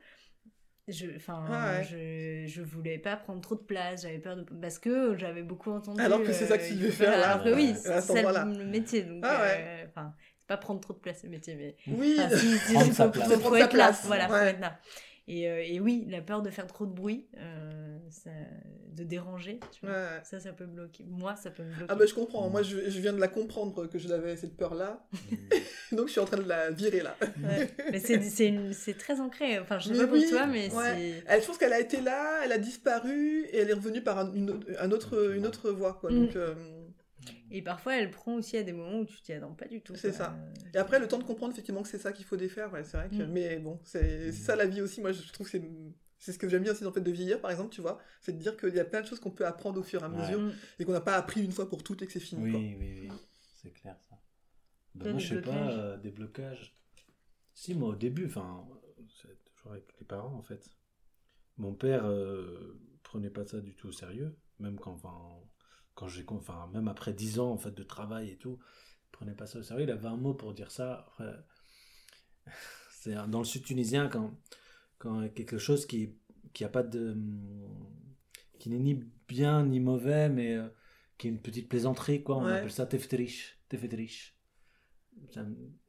[SPEAKER 4] je, enfin,
[SPEAKER 1] Ouais.
[SPEAKER 4] je, je voulais pas prendre trop de place, j'avais peur de, parce que j'avais beaucoup entendu.
[SPEAKER 1] Alors que c'est ça que tu
[SPEAKER 4] il
[SPEAKER 1] devais
[SPEAKER 4] faut
[SPEAKER 1] faire, là,
[SPEAKER 4] Alors que oui, c'est ça le métier, donc,
[SPEAKER 1] Ah ouais.
[SPEAKER 4] euh, enfin, c'est pas prendre trop de place le métier, mais
[SPEAKER 1] Oui,
[SPEAKER 4] si, si,
[SPEAKER 6] sa
[SPEAKER 4] faut,
[SPEAKER 6] place.
[SPEAKER 4] faut-
[SPEAKER 1] Prendre
[SPEAKER 4] faut là, être là. Et, euh, et oui, la peur de faire trop de bruit, euh, ça- de déranger, tu vois.
[SPEAKER 1] Ouais.
[SPEAKER 4] ça, ça peut bloquer. Moi, ça peut me bloquer.
[SPEAKER 1] Ah bah je comprends, moi je, je viens de la comprendre que je l'avais cette peur-là, [laughs] donc je suis en train de la virer là.
[SPEAKER 4] Ouais. Mais c'est- très ancré. Enfin, je sais
[SPEAKER 1] Mais
[SPEAKER 4] pas pour
[SPEAKER 1] oui,
[SPEAKER 4] toi, mais
[SPEAKER 1] ouais.
[SPEAKER 4] c'est.
[SPEAKER 1] Elle, je pense qu'elle a été là, elle a disparu et elle est revenue par un, une, un autre, une autre voie. Quoi.
[SPEAKER 4] Mm.
[SPEAKER 1] Donc, euh,
[SPEAKER 4] Et parfois, elle prend aussi à des moments où tu t'y attends pas du tout.
[SPEAKER 1] C'est ça. Et après, le temps de comprendre effectivement que c'est ça qu'il faut défaire, ouais, c'est vrai que.
[SPEAKER 4] Mm.
[SPEAKER 1] Mais bon, c'est ça la vie aussi. Moi, je trouve que c'est. C'est ce que j'aime bien aussi dans le fait de vieillir, par exemple, tu vois. C'est de dire qu'il y a plein de choses qu'on peut apprendre au fur et à mesure
[SPEAKER 4] Mm.
[SPEAKER 1] et qu'on n'a pas appris une fois pour toutes et que c'est fini.
[SPEAKER 6] Oui,
[SPEAKER 1] quoi.
[SPEAKER 6] oui, oui, c'est clair ça. Ben,
[SPEAKER 4] Toi,
[SPEAKER 6] moi,
[SPEAKER 4] des
[SPEAKER 6] je sais pas,
[SPEAKER 4] blocages
[SPEAKER 6] euh, des blocages. Si, moi, au début, enfin, c'est toujours avec les parents, en fait. Mon père euh, prenait pas ça du tout au sérieux, même quand, enfin, quand j'ai, enfin, même après 10 ans, en fait, de travail et tout, il prenait pas ça au sérieux. Il avait un mot pour dire ça. [laughs] C'est dans le sud tunisien, quand, quand il y a quelque chose qui, qui a pas de, qui n'est ni bien ni mauvais, mais euh, qui est une petite plaisanterie, quoi. On
[SPEAKER 1] Ouais.
[SPEAKER 6] appelle ça teftrich. Ça-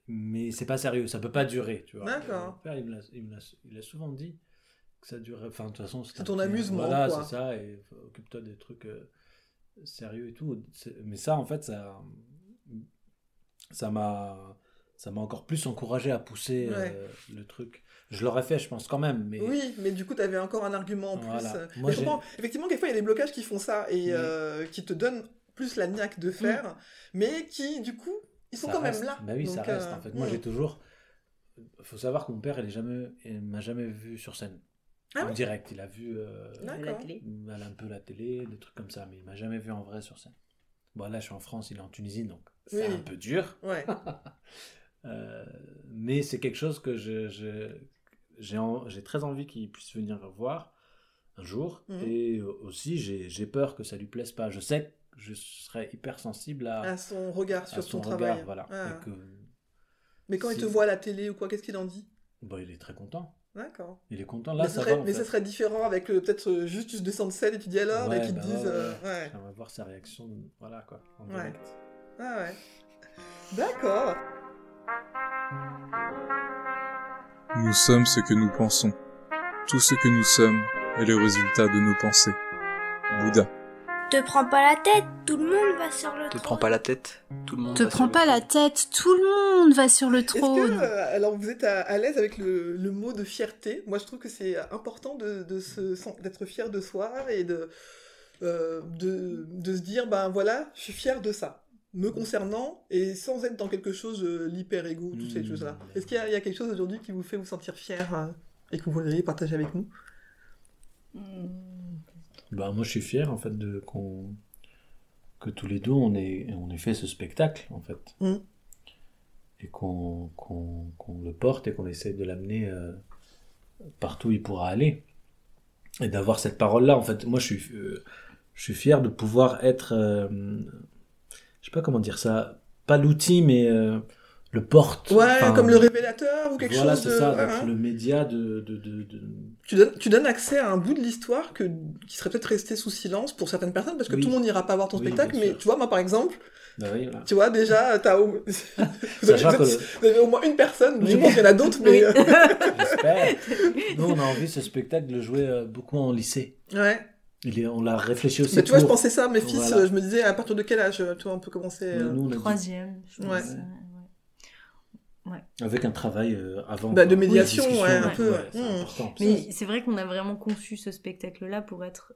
[SPEAKER 6] Mais c'est pas sérieux, ça peut pas durer, tu vois.
[SPEAKER 1] D'accord.
[SPEAKER 6] Mon père, il me l'a- il me l'a il a souvent dit que ça durait. Enfin, de toute façon,
[SPEAKER 1] C'est ton amusement,
[SPEAKER 6] Voilà,
[SPEAKER 1] quoi.
[SPEAKER 6] c'est ça, et occupe-toi des trucs euh, sérieux et tout. Mais ça, en fait, ça. Ça m'a. Ça m'a encore plus encouragé à pousser euh, le truc. Je l'aurais fait, je pense, quand même. Mais
[SPEAKER 1] Oui, mais du coup, tu avais encore un argument en plus.
[SPEAKER 6] Voilà. Moi,
[SPEAKER 1] mais je comprends. Effectivement, quelquefois, il y a des blocages qui font ça et euh, qui te donnent plus la niaque de faire, mais qui, du coup, ils sont
[SPEAKER 6] ça
[SPEAKER 1] quand
[SPEAKER 6] reste.
[SPEAKER 1] même là.
[SPEAKER 6] Bah oui, ça reste
[SPEAKER 1] euh,
[SPEAKER 6] en fait. Moi,
[SPEAKER 1] mm.
[SPEAKER 6] j'ai toujours. faut savoir que mon père, il est jamais, m'a jamais vu sur scène.
[SPEAKER 1] Ah
[SPEAKER 6] en direct, il a vu euh,
[SPEAKER 4] la télé.
[SPEAKER 6] un peu la télé, des trucs comme ça, mais il m'a jamais vu en vrai sur scène. Bon, là, je suis en France, il est en Tunisie, donc c'est
[SPEAKER 1] Oui.
[SPEAKER 6] un peu dur.
[SPEAKER 1] Ouais. [laughs]
[SPEAKER 6] Euh, mais c'est quelque chose que je, je- j'ai, en- très envie qu'il puisse venir voir un jour.
[SPEAKER 1] Mhm.
[SPEAKER 6] Et aussi, j'ai, peur que ça lui plaise pas. Je sais que je serais hyper sensible à,
[SPEAKER 1] À son regard sur
[SPEAKER 6] son regard,
[SPEAKER 1] travail.
[SPEAKER 6] Voilà.
[SPEAKER 1] Ah.
[SPEAKER 6] Et que,
[SPEAKER 1] Mais quand il te voit à la télé ou quoi, qu'est-ce qu'il en dit?
[SPEAKER 6] Bah, il est très content.
[SPEAKER 1] D'accord.
[SPEAKER 6] Il est content. Là,
[SPEAKER 1] mais
[SPEAKER 6] ça
[SPEAKER 1] serait,
[SPEAKER 6] va. en
[SPEAKER 1] mais
[SPEAKER 6] fait.
[SPEAKER 1] ça serait différent avec euh, peut-être euh, juste tu descends de scène et tu dis alors
[SPEAKER 6] Ouais,
[SPEAKER 1] et qu'ils
[SPEAKER 6] bah
[SPEAKER 1] te
[SPEAKER 6] ouais,
[SPEAKER 1] disent.
[SPEAKER 6] ouais,
[SPEAKER 1] euh,
[SPEAKER 6] ouais.
[SPEAKER 1] ouais.
[SPEAKER 6] J'aimerais voir sa réaction. Voilà quoi. En
[SPEAKER 1] Ouais.
[SPEAKER 6] direct.
[SPEAKER 1] Ah ouais. D'accord.
[SPEAKER 7] Nous sommes ce que nous pensons. Tout ce que nous sommes est le résultat de nos pensées. Bouddha.
[SPEAKER 5] Te prends pas la tête, tout le monde va sur le
[SPEAKER 9] Te
[SPEAKER 5] trône.
[SPEAKER 9] prends pas la tête, tout le monde.
[SPEAKER 8] Te
[SPEAKER 9] va sur
[SPEAKER 8] prends
[SPEAKER 9] le
[SPEAKER 8] pas la
[SPEAKER 9] trône.
[SPEAKER 8] tête, tout le monde va sur le
[SPEAKER 1] Est-ce que,
[SPEAKER 8] trône.
[SPEAKER 1] euh, alors vous êtes à, à l'aise avec le, le mot de fierté? Moi je trouve que c'est important de, de se, sen- d'être fier de soi et de, euh, de, de se dire ben voilà, je suis fier de ça, me concernant et sans être dans quelque chose, euh, l'hyper-égo, toutes ces
[SPEAKER 6] Mmh.
[SPEAKER 1] choses-là. Est-ce qu'il y a, il y a quelque chose aujourd'hui qui vous fait vous sentir fier et que vous voudriez partager avec nous?
[SPEAKER 4] Mm.
[SPEAKER 6] Bah, moi, je suis fier en fait de qu'on que tous les deux on ait on ait fait ce spectacle en fait
[SPEAKER 1] Mm.
[SPEAKER 6] et qu'on le porte et qu'on essaie de l'amener euh, partout où il pourra aller et d'avoir cette parole là en fait. Moi, je suis euh, je suis fier de pouvoir être euh, je sais pas comment dire ça, pas l'outil mais euh, le porte.
[SPEAKER 1] Ouais,
[SPEAKER 6] Enfin,
[SPEAKER 1] comme le révélateur ou quelque
[SPEAKER 6] voilà,
[SPEAKER 1] chose
[SPEAKER 6] c'est
[SPEAKER 1] de...
[SPEAKER 6] ça,
[SPEAKER 1] hein,
[SPEAKER 6] le média de, de, de, de-
[SPEAKER 1] tu, donnes, tu donnes accès à un bout de l'histoire que, qui serait peut-être resté sous silence pour certaines personnes parce que
[SPEAKER 6] Oui.
[SPEAKER 1] tout le monde n'ira pas voir ton
[SPEAKER 6] Oui,
[SPEAKER 1] spectacle, mais tu vois, moi par exemple,
[SPEAKER 6] Bah oui, voilà.
[SPEAKER 1] tu vois, déjà, t'as au... [laughs] vous, avez,
[SPEAKER 6] Sachant que
[SPEAKER 1] vous
[SPEAKER 6] le-
[SPEAKER 1] êtes- vous avez au moins une personne, je pense qu'il y en a d'autres, mais...
[SPEAKER 4] Oui.
[SPEAKER 1] euh, [laughs]
[SPEAKER 6] J'espère. Nous, on a envie ce spectacle de le jouer euh, beaucoup en lycée.
[SPEAKER 1] ouais.
[SPEAKER 6] Il est, on l'a réfléchi aussi.
[SPEAKER 1] Mais tu vois, je pensais ça, mes fils,
[SPEAKER 6] Voilà.
[SPEAKER 1] euh, je me disais à partir de quel âge, euh, tu vois, on peut commencer... Euh,
[SPEAKER 6] nous, on a dit-
[SPEAKER 4] Troisième, je pense.
[SPEAKER 1] Ouais.
[SPEAKER 4] Ouais.
[SPEAKER 6] avec un travail euh, avant.
[SPEAKER 1] Bah, de médiation, ouais, un peu, ouais.
[SPEAKER 6] c'est
[SPEAKER 1] Mmh.
[SPEAKER 6] important.
[SPEAKER 4] Mais c'est vrai qu'on a vraiment conçu ce spectacle-là pour être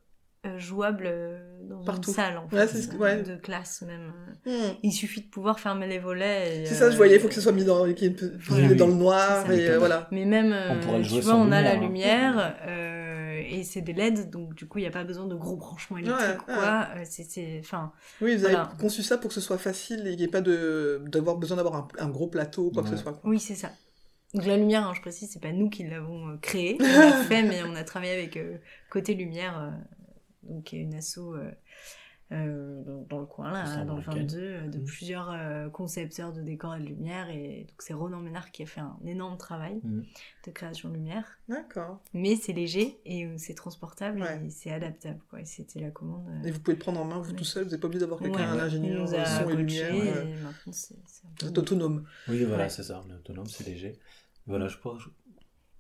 [SPEAKER 4] euh, jouable euh, dans
[SPEAKER 1] Partout.
[SPEAKER 4] une salle, en fait,
[SPEAKER 1] ce que- ouais.
[SPEAKER 4] de classe même.
[SPEAKER 1] hmm.
[SPEAKER 4] Il suffit de pouvoir fermer les volets. et,
[SPEAKER 1] C'est ça, je voyais, il faut que ce soit mis dans, qu'il y ait une pe-
[SPEAKER 4] Voilà.
[SPEAKER 1] dans le noir,
[SPEAKER 4] C'est ça.
[SPEAKER 1] et euh, voilà.
[SPEAKER 4] Mais même,
[SPEAKER 6] On
[SPEAKER 4] tu vois, on a la
[SPEAKER 6] lumière, hein.
[SPEAKER 4] Euh, et c'est des LED, donc du coup, il n'y a pas besoin de gros branchements électriques
[SPEAKER 1] Ouais,
[SPEAKER 4] ou quoi. Euh, c'est, enfin,
[SPEAKER 1] Oui, vous avez conçu ça pour que ce soit facile et qu'il n'y ait pas de, d'avoir besoin d'avoir un, un gros plateau ou quoi que ce soit. quoi.
[SPEAKER 4] oui, c'est ça. Donc la lumière, hein, je précise, c'est pas nous qui l'avons euh, créée, on l'a [laughs] fait, mais on a travaillé avec euh, Côté Lumière, euh, donc qui est une asso euh, euh, dans, dans le coin là, dans le
[SPEAKER 6] Briquet.
[SPEAKER 4] 22, euh, de
[SPEAKER 6] Mhm.
[SPEAKER 4] plusieurs euh, concepteurs de décors et de lumière, et donc c'est Ronan Ménard qui a fait un énorme travail
[SPEAKER 6] Mhm.
[SPEAKER 4] de création de lumière.
[SPEAKER 1] D'accord.
[SPEAKER 4] Mais c'est léger et euh, c'est transportable
[SPEAKER 1] Ouais.
[SPEAKER 4] et c'est adaptable. Quoi. Et c'était la commande. euh,
[SPEAKER 1] Et vous pouvez le prendre en main vous
[SPEAKER 4] Ouais.
[SPEAKER 1] tout seul, vous n'êtes pas obligé d'avoir quelqu'un,
[SPEAKER 4] ouais,
[SPEAKER 1] un ingénieur,
[SPEAKER 4] nous a
[SPEAKER 1] son et lumière.
[SPEAKER 4] et
[SPEAKER 1] ouais.
[SPEAKER 4] maintenant c'est c'est un peu
[SPEAKER 1] autonome.
[SPEAKER 6] Oui, voilà,
[SPEAKER 4] Ouais.
[SPEAKER 6] c'est ça. On est autonome, c'est léger. Voilà, je pense.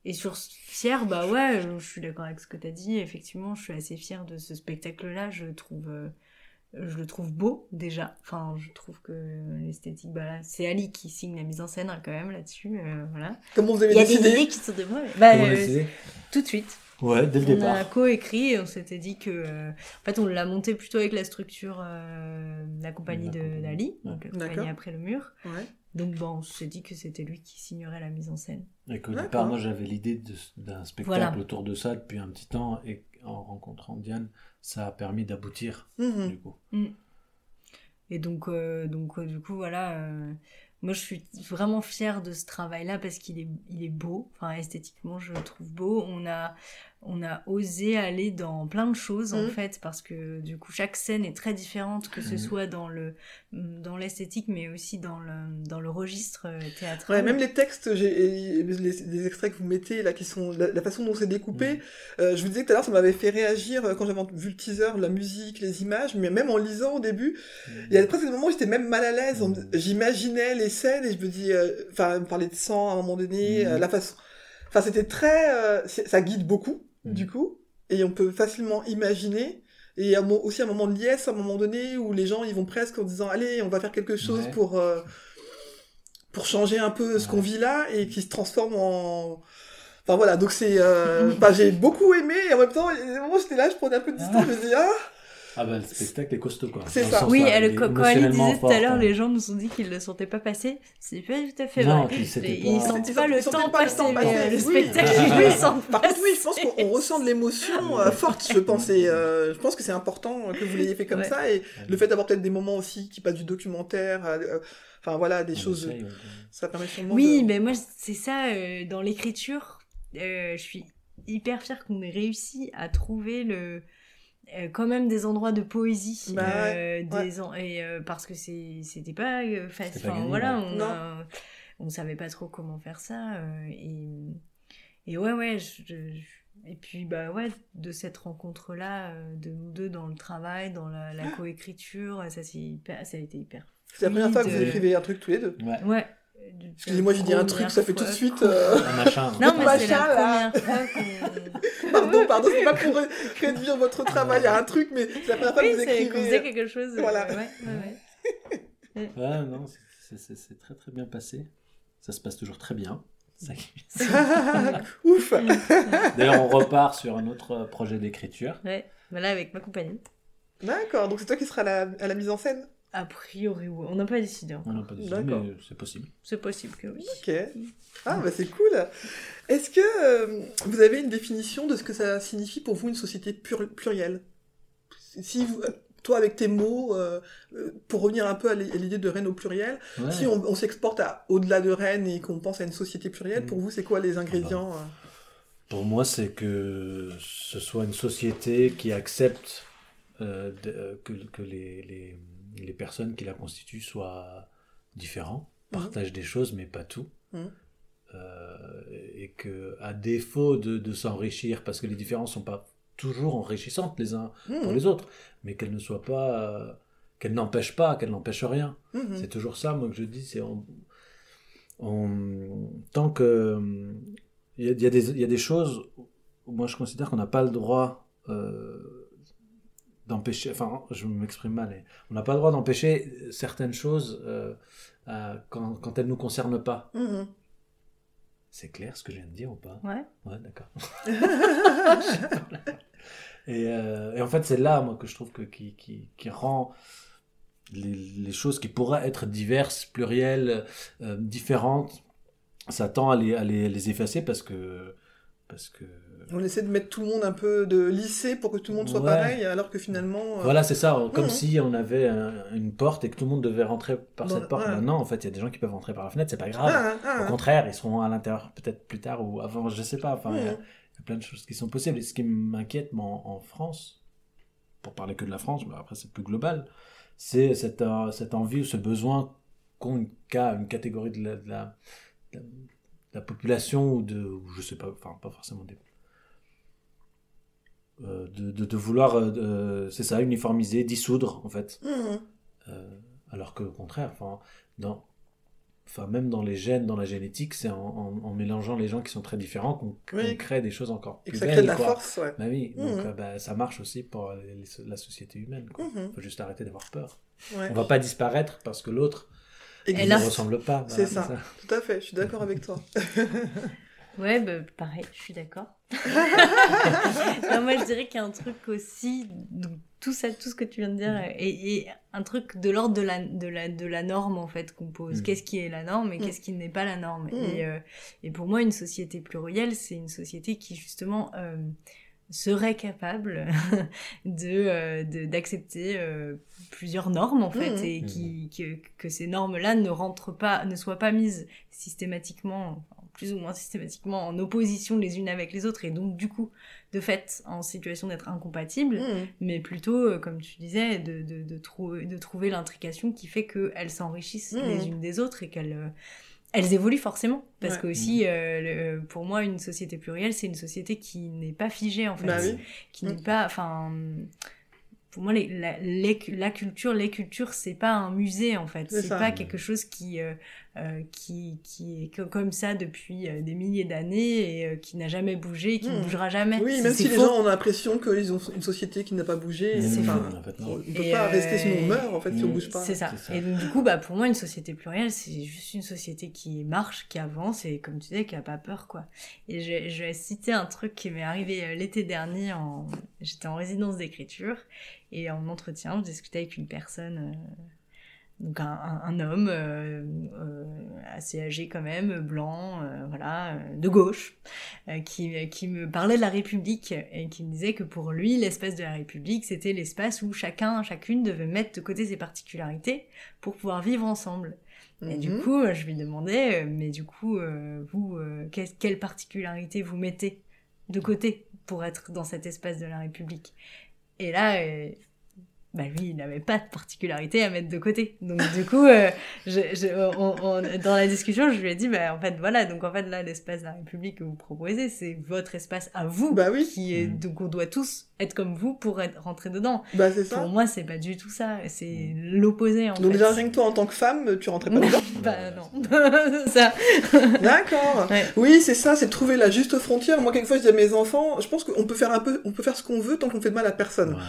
[SPEAKER 4] Et sur fière, bah ouais, je suis d'accord avec ce que tu as dit. Effectivement, je suis assez fière de ce spectacle-là. Je trouve, euh, je le trouve beau déjà. Enfin, je trouve que l'esthétique, bah là, c'est Ali qui signe la mise en scène hein, quand même là-dessus. euh, voilà.
[SPEAKER 1] Comment vous avez
[SPEAKER 4] Il y a
[SPEAKER 1] décidé
[SPEAKER 4] des idées qui sont de moi. mais- Bah, euh, tout de suite.
[SPEAKER 6] Ouais, dès le
[SPEAKER 4] On
[SPEAKER 6] départ.
[SPEAKER 4] a coécrit et on s'était dit que. euh, en fait, on l'a monté plutôt avec la structure euh, la compagnie
[SPEAKER 6] La
[SPEAKER 4] de
[SPEAKER 6] compagnie,
[SPEAKER 4] d'Ali, donc la compagnie après le mur.
[SPEAKER 1] Ouais.
[SPEAKER 4] Donc, bon, on s'est dit que c'était lui qui signerait la mise en scène.
[SPEAKER 6] Et qu'au départ, moi, j'avais l'idée de- d'un spectacle
[SPEAKER 4] Voilà.
[SPEAKER 6] autour de ça depuis un petit temps, et en rencontrant Diane, ça a permis d'aboutir,
[SPEAKER 1] Mhm.
[SPEAKER 6] du coup.
[SPEAKER 4] Et donc, euh, donc euh, du coup, voilà. euh, moi, je suis vraiment fière de ce travail-là parce qu'il est, il est beau. Enfin, esthétiquement, je le trouve beau. On a, on a osé aller dans plein de choses, en
[SPEAKER 1] Mhm.
[SPEAKER 4] fait, parce que du coup, chaque scène est très différente, que ce
[SPEAKER 6] Mhm.
[SPEAKER 4] soit dans le, dans l'esthétique, mais aussi dans le, dans le registre euh, théâtral.
[SPEAKER 1] Ouais, même les textes, j'ai, les, les extraits que vous mettez là, qui sont la, la façon dont c'est découpé.
[SPEAKER 6] Mhm.
[SPEAKER 1] euh, je vous disais que tout à l'heure, ça m'avait fait réagir euh, quand j'avais vu le teaser, la musique, les images, mais même en lisant au début, il y a presque des moments où j'étais même mal à l'aise. J'imaginais les scènes et je me dis, euh, enfin, on me parlait de sang à un moment donné,
[SPEAKER 6] Mhm.
[SPEAKER 1] euh, la façon. Enfin, c'était très, euh, ça guide beaucoup,
[SPEAKER 6] Mhm.
[SPEAKER 1] du coup, et on peut facilement imaginer. Et à un aussi un moment de liesse, à un moment donné, où les gens ils vont presque en disant allez, on va faire quelque chose
[SPEAKER 6] Ouais.
[SPEAKER 1] pour euh, pour changer un peu ce
[SPEAKER 6] Ouais.
[SPEAKER 1] qu'on vit là et qui se transforme en Enfin voilà, donc c'est, euh, [laughs] j'ai beaucoup aimé et en même temps, des moments où j'étais là, je prenais un peu de distance, je me dis ah,
[SPEAKER 6] Ah bah, le spectacle est costaud, quoi.
[SPEAKER 1] C'est
[SPEAKER 6] le
[SPEAKER 1] ça.
[SPEAKER 4] Oui, elle,
[SPEAKER 6] il est
[SPEAKER 4] quand quand disait tout à l'heure, les gens nous ont dit qu'ils le sentaient pas passer. C'est pas tout à fait
[SPEAKER 6] Non,
[SPEAKER 4] vrai. Ils pas le
[SPEAKER 1] ils sentaient
[SPEAKER 4] temps
[SPEAKER 1] pas le
[SPEAKER 4] passer,
[SPEAKER 1] temps
[SPEAKER 4] mais
[SPEAKER 1] passer,
[SPEAKER 4] euh, le spectacle, [laughs]
[SPEAKER 1] Oui.
[SPEAKER 4] ils le sentent
[SPEAKER 1] Par contre, oui, je pense qu'on on ressent de l'émotion euh, forte, je pense, et euh, je pense que c'est important que vous l'ayez fait comme
[SPEAKER 4] Ouais.
[SPEAKER 1] ça, et le fait d'avoir peut-être des moments aussi qui passent du documentaire, euh, enfin voilà, des
[SPEAKER 6] On
[SPEAKER 1] choses,
[SPEAKER 6] ouais.
[SPEAKER 1] ça permet sûrement
[SPEAKER 4] Oui,
[SPEAKER 1] de...
[SPEAKER 4] mais moi, c'est ça, euh, dans l'écriture, euh, je suis hyper fière qu'on ait réussi à trouver le, euh, quand même des endroits de poésie.
[SPEAKER 1] Bah
[SPEAKER 4] euh,
[SPEAKER 1] ouais,
[SPEAKER 4] des en- et, euh, parce que c'était pas euh, facile.
[SPEAKER 6] Pas
[SPEAKER 4] Enfin,
[SPEAKER 6] gagné,
[SPEAKER 4] voilà,
[SPEAKER 6] ouais.
[SPEAKER 4] on, a- on savait pas trop comment faire ça. euh, et, et ouais, ouais, je- je- et puis, bah ouais, de cette rencontre-là, euh, de nous deux dans le travail, dans la, la coécriture, ça, c'est hyper, ça a été hyper.
[SPEAKER 1] C'est la première fois que vous écrivez un truc tous les deux.
[SPEAKER 6] Ouais.
[SPEAKER 4] Ouais.
[SPEAKER 1] Excusez-moi, j'ai dit un truc, ça fait tout de suite... euh,
[SPEAKER 6] Un machin.
[SPEAKER 4] Non, [laughs] mais
[SPEAKER 1] machin,
[SPEAKER 4] la
[SPEAKER 1] là.
[SPEAKER 4] fois. [laughs]
[SPEAKER 1] Pardon, pardon, c'est pas pour ré- réduire votre travail à un truc, mais c'est la première fois que vous écrivez...
[SPEAKER 4] faisait quelque chose. euh,
[SPEAKER 1] Voilà.
[SPEAKER 4] Ouais, ouais, ouais.
[SPEAKER 6] Ouais, [laughs] non, c'est- très très bien passé. Ça se passe toujours très bien. Ça qui-
[SPEAKER 1] Ouf
[SPEAKER 6] D'ailleurs, on repart sur un autre projet d'écriture.
[SPEAKER 4] Ouais, voilà, avec ma compagnie.
[SPEAKER 1] D'accord, donc c'est toi qui seras à la, à la mise en scène
[SPEAKER 4] A priori, on n'a pas décidé
[SPEAKER 6] On
[SPEAKER 4] encore.
[SPEAKER 6] n'a pas
[SPEAKER 1] D'accord.
[SPEAKER 6] mais c'est possible.
[SPEAKER 4] C'est possible que oui.
[SPEAKER 1] Ok. Ah, bah c'est cool. Est-ce que euh, vous avez une définition de ce que ça signifie pour vous une société plur- plurielle? Si vous, euh, toi, avec tes mots, euh, pour revenir un peu à l'i- à l'idée de Rennes au pluriel,
[SPEAKER 6] Ouais.
[SPEAKER 1] si on, on s'exporte au-delà de Rennes et qu'on pense à une société plurielle,
[SPEAKER 6] Mm.
[SPEAKER 1] pour vous, c'est quoi les ingrédients euh?
[SPEAKER 6] Pour moi, c'est que ce soit une société qui accepte euh, de- euh, que, que les, les, les personnes qui la constituent soient différents,
[SPEAKER 1] Mhm.
[SPEAKER 6] partagent des choses, mais pas tout.
[SPEAKER 1] Mhm.
[SPEAKER 6] Euh, et que, à défaut de, de s'enrichir, parce que les différences sont pas toujours enrichissantes les uns pour
[SPEAKER 1] Mhm.
[SPEAKER 6] les autres, mais qu'elles ne soient pas, euh, qu'elles n'empêchent pas, qu'elles n'empêchent rien. C'est toujours ça, moi, que je dis. C'est on, on- tant que il y, y a des il y a des choses où moi je considère qu'on n'a pas le droit euh, d'empêcher. Enfin, je m'exprime mal. mais on n'a pas le droit d'empêcher certaines choses euh, euh, quand, quand elles nous concernent pas.
[SPEAKER 1] Mhm.
[SPEAKER 6] C'est clair ce que je viens de dire ou pas?
[SPEAKER 4] Ouais.
[SPEAKER 6] Ouais, d'accord. [laughs] et, euh, et en fait, c'est là, moi, que je trouve que qui, qui, qui rend les, les choses qui pourraient être diverses, plurielles, euh, différentes, ça tend à les, à les, les effacer parce que. Parce que
[SPEAKER 1] On essaie de mettre tout le monde un peu de lycée pour que tout le monde soit
[SPEAKER 6] Ouais.
[SPEAKER 1] pareil, alors que finalement... euh,
[SPEAKER 6] Voilà, c'est ça, comme si on avait un- une porte et que tout le monde devait rentrer par cette porte.
[SPEAKER 1] ouais.
[SPEAKER 6] Non, en fait, il y a des gens qui peuvent rentrer par la fenêtre, c'est pas grave.
[SPEAKER 1] ah, ah,
[SPEAKER 6] Au contraire, ils seront à l'intérieur peut-être plus tard ou avant, je sais pas. Enfin, il y a- il y a plein de choses qui sont possibles. Et ce qui m'inquiète en, en France, pour parler que de la France, mais après c'est plus global, c'est cette, euh, cette envie ou ce besoin qu'ont une, une catégorie de la, de la, de la- de la population ou de, ou je sais pas, enfin pas forcément des... euh, de, de, de vouloir, euh, de- c'est ça, uniformiser, dissoudre en fait. Euh, alors que au contraire, enfin, dans, enfin même dans les gènes, dans la génétique, c'est en, en- en mélangeant les gens qui sont très différents qu'on
[SPEAKER 1] Oui.
[SPEAKER 6] crée des choses encore
[SPEAKER 1] Et
[SPEAKER 6] plus
[SPEAKER 1] que ça crée
[SPEAKER 6] belles.
[SPEAKER 1] de la
[SPEAKER 6] quoi.
[SPEAKER 1] force, ouais.
[SPEAKER 6] Bah oui, donc
[SPEAKER 1] Mhm.
[SPEAKER 6] euh, bah, ça marche aussi pour les- les- la société humaine. Il
[SPEAKER 1] Mhm.
[SPEAKER 6] faut juste arrêter d'avoir peur.
[SPEAKER 1] Ouais.
[SPEAKER 6] On va pas disparaître parce que l'autre
[SPEAKER 1] Et
[SPEAKER 6] ne ressemble pas.
[SPEAKER 1] C'est
[SPEAKER 6] Voilà,
[SPEAKER 1] ça. Tout à fait, je suis d'accord avec toi. [laughs]
[SPEAKER 4] Ouais, bah, pareil, je suis d'accord. [laughs] non, moi, je dirais qu'il y a un truc aussi, donc, tout ça, tout ce que tu viens de dire, et, et un truc de l'ordre de la, de, la, de la norme, en fait, qu'on pose.
[SPEAKER 6] Mm.
[SPEAKER 4] Qu'est-ce qui est la norme et
[SPEAKER 1] Mm.
[SPEAKER 4] qu'est-ce qui n'est pas la norme?
[SPEAKER 1] Mm.
[SPEAKER 4] Et, euh, et pour moi, une société plurielle, c'est une société qui, justement, euh, serait capable [laughs] de euh, de- d'accepter euh, plusieurs normes en fait
[SPEAKER 1] Mhm.
[SPEAKER 4] et qui que, que ces normes là ne rentrent pas ne soient pas mises systématiquement plus ou moins systématiquement en opposition les unes avec les autres et donc du coup de fait en situation d'être incompatibles
[SPEAKER 1] Mhm.
[SPEAKER 4] mais plutôt euh, comme tu disais de de, de, trouver de trouver l'intrication qui fait qu'elles s'enrichissent les unes des autres et qu'elles euh, elles évoluent forcément parce
[SPEAKER 1] Ouais.
[SPEAKER 4] que aussi euh, le- pour moi une société plurielle c'est une société qui n'est pas figée en fait
[SPEAKER 1] Bah oui.
[SPEAKER 4] qui
[SPEAKER 1] Mm.
[SPEAKER 4] n'est pas enfin pour moi les, la, les- la culture les cultures c'est pas un musée en fait
[SPEAKER 1] C'est
[SPEAKER 4] pas quelque chose qui euh, euh, qui qui est que- comme ça depuis euh, des milliers d'années et euh, qui n'a jamais bougé et qui ne
[SPEAKER 1] Mm.
[SPEAKER 4] bougera jamais
[SPEAKER 1] Oui, même si les
[SPEAKER 4] faux.
[SPEAKER 1] gens ont l'impression qu'ils ont une société qui n'a pas bougé.
[SPEAKER 4] C'est
[SPEAKER 1] enfin,
[SPEAKER 6] faux. En fait, non.
[SPEAKER 1] on ne peut
[SPEAKER 4] Et,
[SPEAKER 1] pas
[SPEAKER 4] euh,
[SPEAKER 1] rester sinon on meurt en fait si on
[SPEAKER 6] Mm.
[SPEAKER 1] bouge pas.
[SPEAKER 4] C'est ça. Et donc, du coup, bah, pour moi, une société plurielle, c'est juste une société qui marche, qui avance et, comme tu disais, qui a pas peur, quoi. Et je, je vais citer un truc qui m'est arrivé l'été dernier. En... J'étais en résidence d'écriture et en entretien, je discutais avec une personne, euh, donc un, un- un homme euh, euh, assez âgé quand même, blanc, euh, voilà, euh, de gauche, euh, qui, qui me parlait de la République et qui me disait que pour lui, l'espace de la République, c'était l'espace où chacun, chacune devait mettre de côté ses particularités pour pouvoir vivre ensemble. Et du
[SPEAKER 1] Mhm.
[SPEAKER 4] coup, je lui demandais, euh, mais du coup, euh, vous, euh, qu'est- quelle particularité vous mettez de côté pour être dans cet espace de la République? Et là, euh, bah lui, il n'avait pas de particularité à mettre de côté. Donc du coup, euh, je, je- on- on- dans la discussion, je lui ai dit, bah en fait voilà, donc en fait là, l'espace de la République que vous proposez, c'est votre espace à vous,
[SPEAKER 1] Bah oui.
[SPEAKER 4] qui est
[SPEAKER 6] Mm.
[SPEAKER 4] donc on doit tous être comme vous pour être, rentrer dedans.
[SPEAKER 1] Bah c'est ça.
[SPEAKER 4] Pour moi, c'est pas du tout ça, c'est l'opposé en
[SPEAKER 1] Donc
[SPEAKER 4] fait.
[SPEAKER 1] déjà rien que toi en tant que femme, tu rentrais pas dedans. [laughs]
[SPEAKER 4] bah non, [laughs] ça. [laughs]
[SPEAKER 1] D'accord.
[SPEAKER 4] Ouais.
[SPEAKER 1] Oui, c'est ça, c'est de trouver la juste frontière. Moi, quelquefois, je dis à mes enfants, je pense qu'on peut faire un peu, on peut faire ce qu'on veut tant qu'on fait de mal à personne.
[SPEAKER 6] Ouais.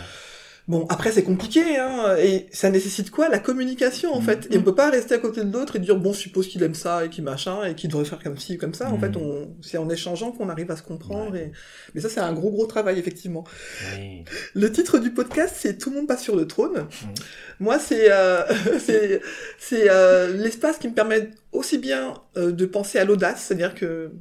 [SPEAKER 1] Bon, après, c'est compliqué, hein, et ça nécessite quoi? La communication, en
[SPEAKER 6] Mm.
[SPEAKER 1] fait. Et on peut pas rester à côté de l'autre et dire, bon, je suppose qu'il aime ça et qu'il machin, et qu'il devrait faire comme ci ou comme ça. En
[SPEAKER 6] Mm.
[SPEAKER 1] fait, on, c'est en échangeant qu'on arrive à se comprendre. Et... Mais ça, c'est un gros, gros travail, effectivement. Le titre du podcast, c'est Tout le monde passe sur le trône. Moi, c'est euh, [laughs] c'est c'est euh, l'espace qui me permet aussi bien euh, de penser à l'audace, c'est-à-dire que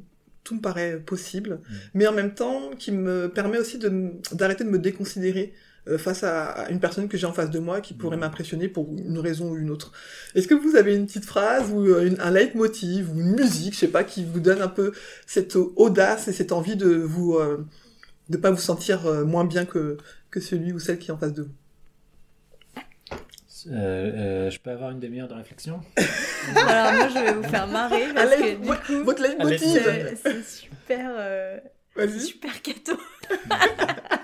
[SPEAKER 1] tout me paraît possible, mais en même temps qui me permet aussi de d'arrêter de me déconsidérer face à, une personne que j'ai en face de moi qui pourrait
[SPEAKER 6] Mhm.
[SPEAKER 1] m'impressionner pour une raison ou une autre. Est-ce que vous avez une petite phrase ou euh, une- un leitmotiv ou une musique, je sais pas, qui vous donne un peu cette audace et cette envie de vous euh, de pas vous sentir euh, moins bien que que celui ou celle qui est en face de vous?
[SPEAKER 6] Euh, euh, je peux avoir une demi-heure de réflexion? [laughs]
[SPEAKER 4] Alors moi, je vais vous faire marrer parce
[SPEAKER 1] Allez,
[SPEAKER 4] que du coup,
[SPEAKER 1] votre leitmotiv
[SPEAKER 4] c'est c'est super, euh,
[SPEAKER 1] Vas-y,
[SPEAKER 4] super cadeau. [laughs]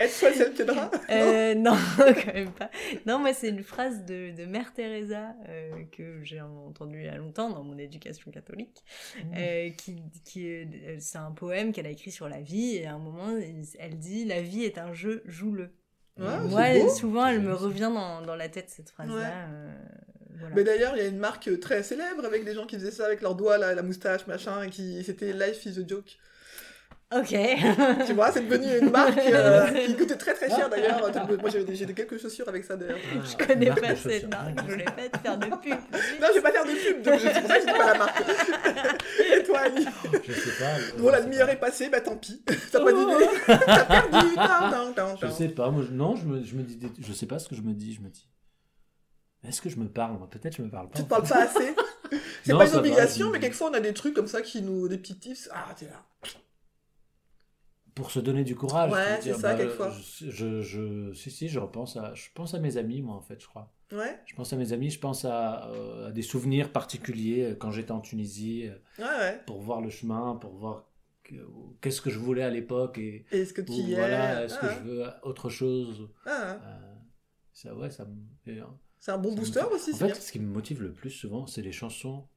[SPEAKER 1] aide-toi celle qui aidera.
[SPEAKER 4] Euh, non, [laughs] quand même pas. Non, moi, c'est une phrase de, de Mère Teresa euh, que j'ai entendue il y a longtemps dans mon éducation catholique. euh, qui, qui euh, c'est un poème qu'elle a écrit sur la vie et à un moment, elle dit La vie est un jeu, joue-le.
[SPEAKER 1] Ah,
[SPEAKER 4] Moi, souvent, elle me
[SPEAKER 6] ça.
[SPEAKER 4] revient dans, dans la tête cette phrase-là.
[SPEAKER 1] Ouais.
[SPEAKER 4] voilà.
[SPEAKER 1] Mais d'ailleurs, il y a une marque très célèbre avec des gens qui faisaient ça avec leurs doigts, la, la moustache, machin, et qui c'était Life is a joke.
[SPEAKER 4] Ok. [laughs]
[SPEAKER 1] Tu vois, c'est devenu une [laughs] marque euh, qui coûtait très très cher d'ailleurs. Moi, j'ai des- quelques chaussures avec ça d'ailleurs.
[SPEAKER 4] Je connais
[SPEAKER 6] Marque de
[SPEAKER 4] pas cette marque, je voulais pas te faire de pub.
[SPEAKER 1] Non, je vais pas faire de pub, donc c'est pour ça que je dis pas la marque. [laughs] Et toi, Ali
[SPEAKER 6] Je sais pas.
[SPEAKER 1] Bon, la demi-heure est passée, bah tant pis. T'as pas d'idée T'as perdu Non, non, non,
[SPEAKER 6] Je sais pas, moi, je- non, je me, je me dis, des- je sais pas ce que je me dis, je me dis. Est-ce que je me parle? Peut-être je me parle pas.
[SPEAKER 1] Tu te parles pas assez C'est pas une
[SPEAKER 6] va,
[SPEAKER 1] obligation, mais quelquefois on a des trucs comme ça qui nous. des petits tips. Ah, t'es là.
[SPEAKER 6] Pour se donner du courage.
[SPEAKER 1] Ouais, c'est ça,
[SPEAKER 6] bah,
[SPEAKER 1] quelquefois.
[SPEAKER 6] Je, je, je- si, si, je repense à, je pense à mes amis, moi, en fait, je crois.
[SPEAKER 1] Ouais,
[SPEAKER 6] Je pense à mes amis, je pense à, euh, à des souvenirs particuliers euh, quand j'étais en Tunisie, euh,
[SPEAKER 1] ouais, ouais.
[SPEAKER 6] pour voir le chemin, pour voir que- qu'est-ce que je voulais à l'époque et
[SPEAKER 1] Et Est-ce que tu
[SPEAKER 6] ou
[SPEAKER 1] y es?
[SPEAKER 6] voilà, est-ce que
[SPEAKER 1] Ah,
[SPEAKER 6] je veux autre chose?
[SPEAKER 1] ah,
[SPEAKER 6] Euh, ça, ouais, ça me. euh,
[SPEAKER 1] C'est un bon booster aussi,
[SPEAKER 6] En fait,
[SPEAKER 1] bien.
[SPEAKER 6] ce qui me motive le plus souvent, c'est les chansons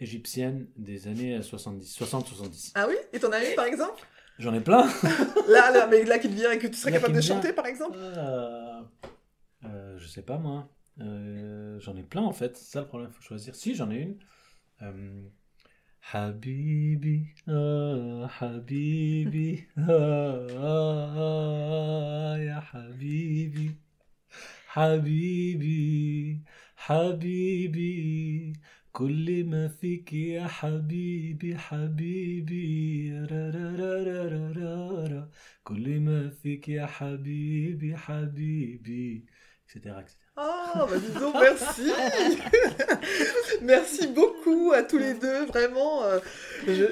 [SPEAKER 6] égyptiennes des années 70, 60-70.
[SPEAKER 1] Ah oui? Et t'en as une par exemple?
[SPEAKER 6] J'en ai plein. [laughs]
[SPEAKER 1] Là, là, mais là qui te vient et que tu serais
[SPEAKER 6] Là,
[SPEAKER 1] capable de chanter par exemple.
[SPEAKER 6] Euh, euh, je sais pas moi. Euh, j'en ai plein en fait, c'est ça le problème, faut choisir. Si, j'en ai une. Habibi, ah, Habibi, ah, ah, ah, ya Habibi, Habibi, Habibi, كل ما فيك يا حبيبي حبيبي را. كل ما فيك يا حبيبي حبيبي etc etc
[SPEAKER 1] Ah, bah dis donc, merci [laughs] Merci beaucoup à tous les deux, vraiment. euh,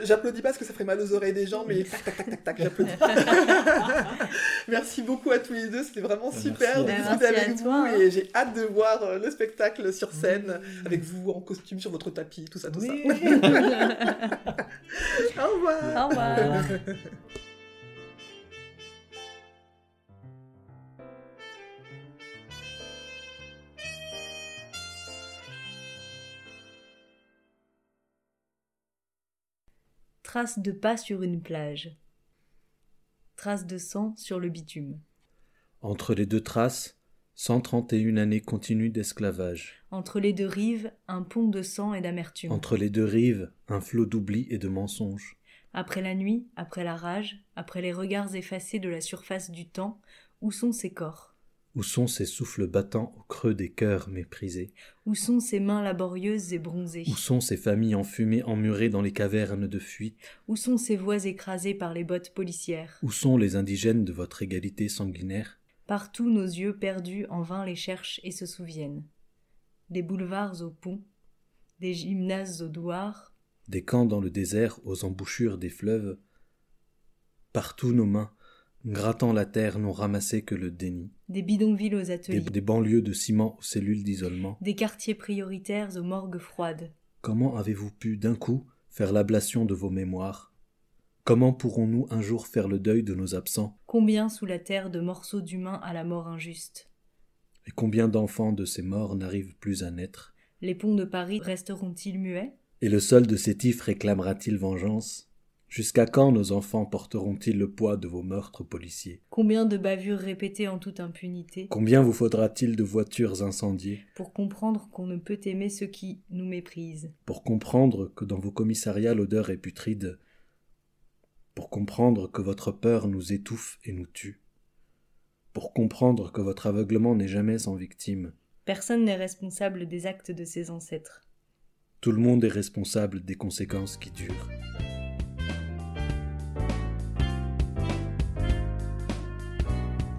[SPEAKER 1] J'applaudis pas parce que ça ferait mal aux oreilles des gens, mais tac, tac, tac, tac, tac, j'applaudis. [laughs] merci beaucoup à tous les deux, c'était vraiment super de discuter avec vous
[SPEAKER 4] toi, hein.
[SPEAKER 1] et j'ai hâte de voir euh, le spectacle sur scène avec vous en costume sur votre tapis, tout ça, tout
[SPEAKER 6] Oui.
[SPEAKER 1] ça. [laughs] Au revoir
[SPEAKER 4] Au revoir. Trace de pas sur une plage. Trace de sang sur le bitume.
[SPEAKER 6] Entre les deux traces, 131 années continues d'esclavage.
[SPEAKER 4] Entre les deux rives, un pont de sang et d'amertume.
[SPEAKER 6] Entre les deux rives, un flot d'oubli et de mensonges.
[SPEAKER 4] Après la nuit, après la rage, après les regards effacés de la surface du temps, où sont ces corps?
[SPEAKER 6] Où sont ces souffles battants au creux des cœurs méprisés?
[SPEAKER 4] Où sont ces mains laborieuses et bronzées?
[SPEAKER 6] Où sont ces familles enfumées emmurées dans les cavernes de fuite?
[SPEAKER 4] Où sont ces voix écrasées par les bottes policières?
[SPEAKER 6] Où sont les indigènes de votre égalité sanguinaire?
[SPEAKER 4] Partout nos yeux perdus en vain les cherchent et se souviennent. Des boulevards aux ponts, des gymnases aux douars,
[SPEAKER 6] Des camps dans le désert aux embouchures des fleuves. Partout nos mains, grattant la terre, n'ont ramassé que le déni.
[SPEAKER 4] des bidonvilles aux
[SPEAKER 6] Des,
[SPEAKER 4] ateliers,
[SPEAKER 6] des banlieues de ciment aux cellules d'isolement.
[SPEAKER 4] des quartiers prioritaires aux morgues froides.
[SPEAKER 6] Comment avez-vous pu d'un coup faire l'ablation de vos mémoires? Comment pourrons-nous un jour faire le deuil de nos absents?
[SPEAKER 4] Combien sous la terre de morceaux d'humains à la mort injuste?
[SPEAKER 6] Et combien d'enfants de ces morts n'arrivent plus à naître?
[SPEAKER 4] Les ponts de Paris resteront-ils muets?
[SPEAKER 6] Et le sol de Sétif réclamera-t-il vengeance? Jusqu'à quand nos enfants porteront-ils le poids de vos meurtres policiers?
[SPEAKER 4] Combien de bavures répétées en toute impunité?
[SPEAKER 6] Combien vous faudra-t-il de voitures incendiées?
[SPEAKER 4] Pour comprendre qu'on ne peut aimer ceux qui nous méprisent.
[SPEAKER 6] Pour comprendre que dans vos commissariats l'odeur est putride. Pour comprendre que votre peur nous étouffe et nous tue. Pour comprendre que votre aveuglement n'est jamais sans victime.
[SPEAKER 4] Personne n'est responsable des actes de ses ancêtres.
[SPEAKER 6] Tout le monde est responsable des conséquences qui durent.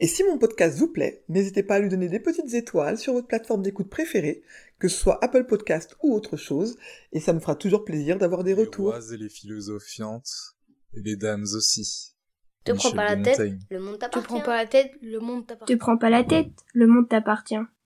[SPEAKER 1] Et si mon podcast vous plaît, n'hésitez pas à lui donner des petites étoiles sur votre plateforme d'écoute préférée, que ce soit Apple Podcast ou autre chose, et ça me fera toujours plaisir d'avoir des
[SPEAKER 7] Les
[SPEAKER 1] retours.
[SPEAKER 7] rois et les philosophiantes, et les dames aussi.
[SPEAKER 3] Te prends
[SPEAKER 7] Michel
[SPEAKER 3] pas la
[SPEAKER 7] de
[SPEAKER 3] tête,
[SPEAKER 7] Montaigne.
[SPEAKER 3] le monde
[SPEAKER 5] Te
[SPEAKER 3] t'appartient.
[SPEAKER 5] prends pas la tête, le monde
[SPEAKER 10] Te
[SPEAKER 5] t'appartient.
[SPEAKER 10] prends pas la tête, le monde t'appartient.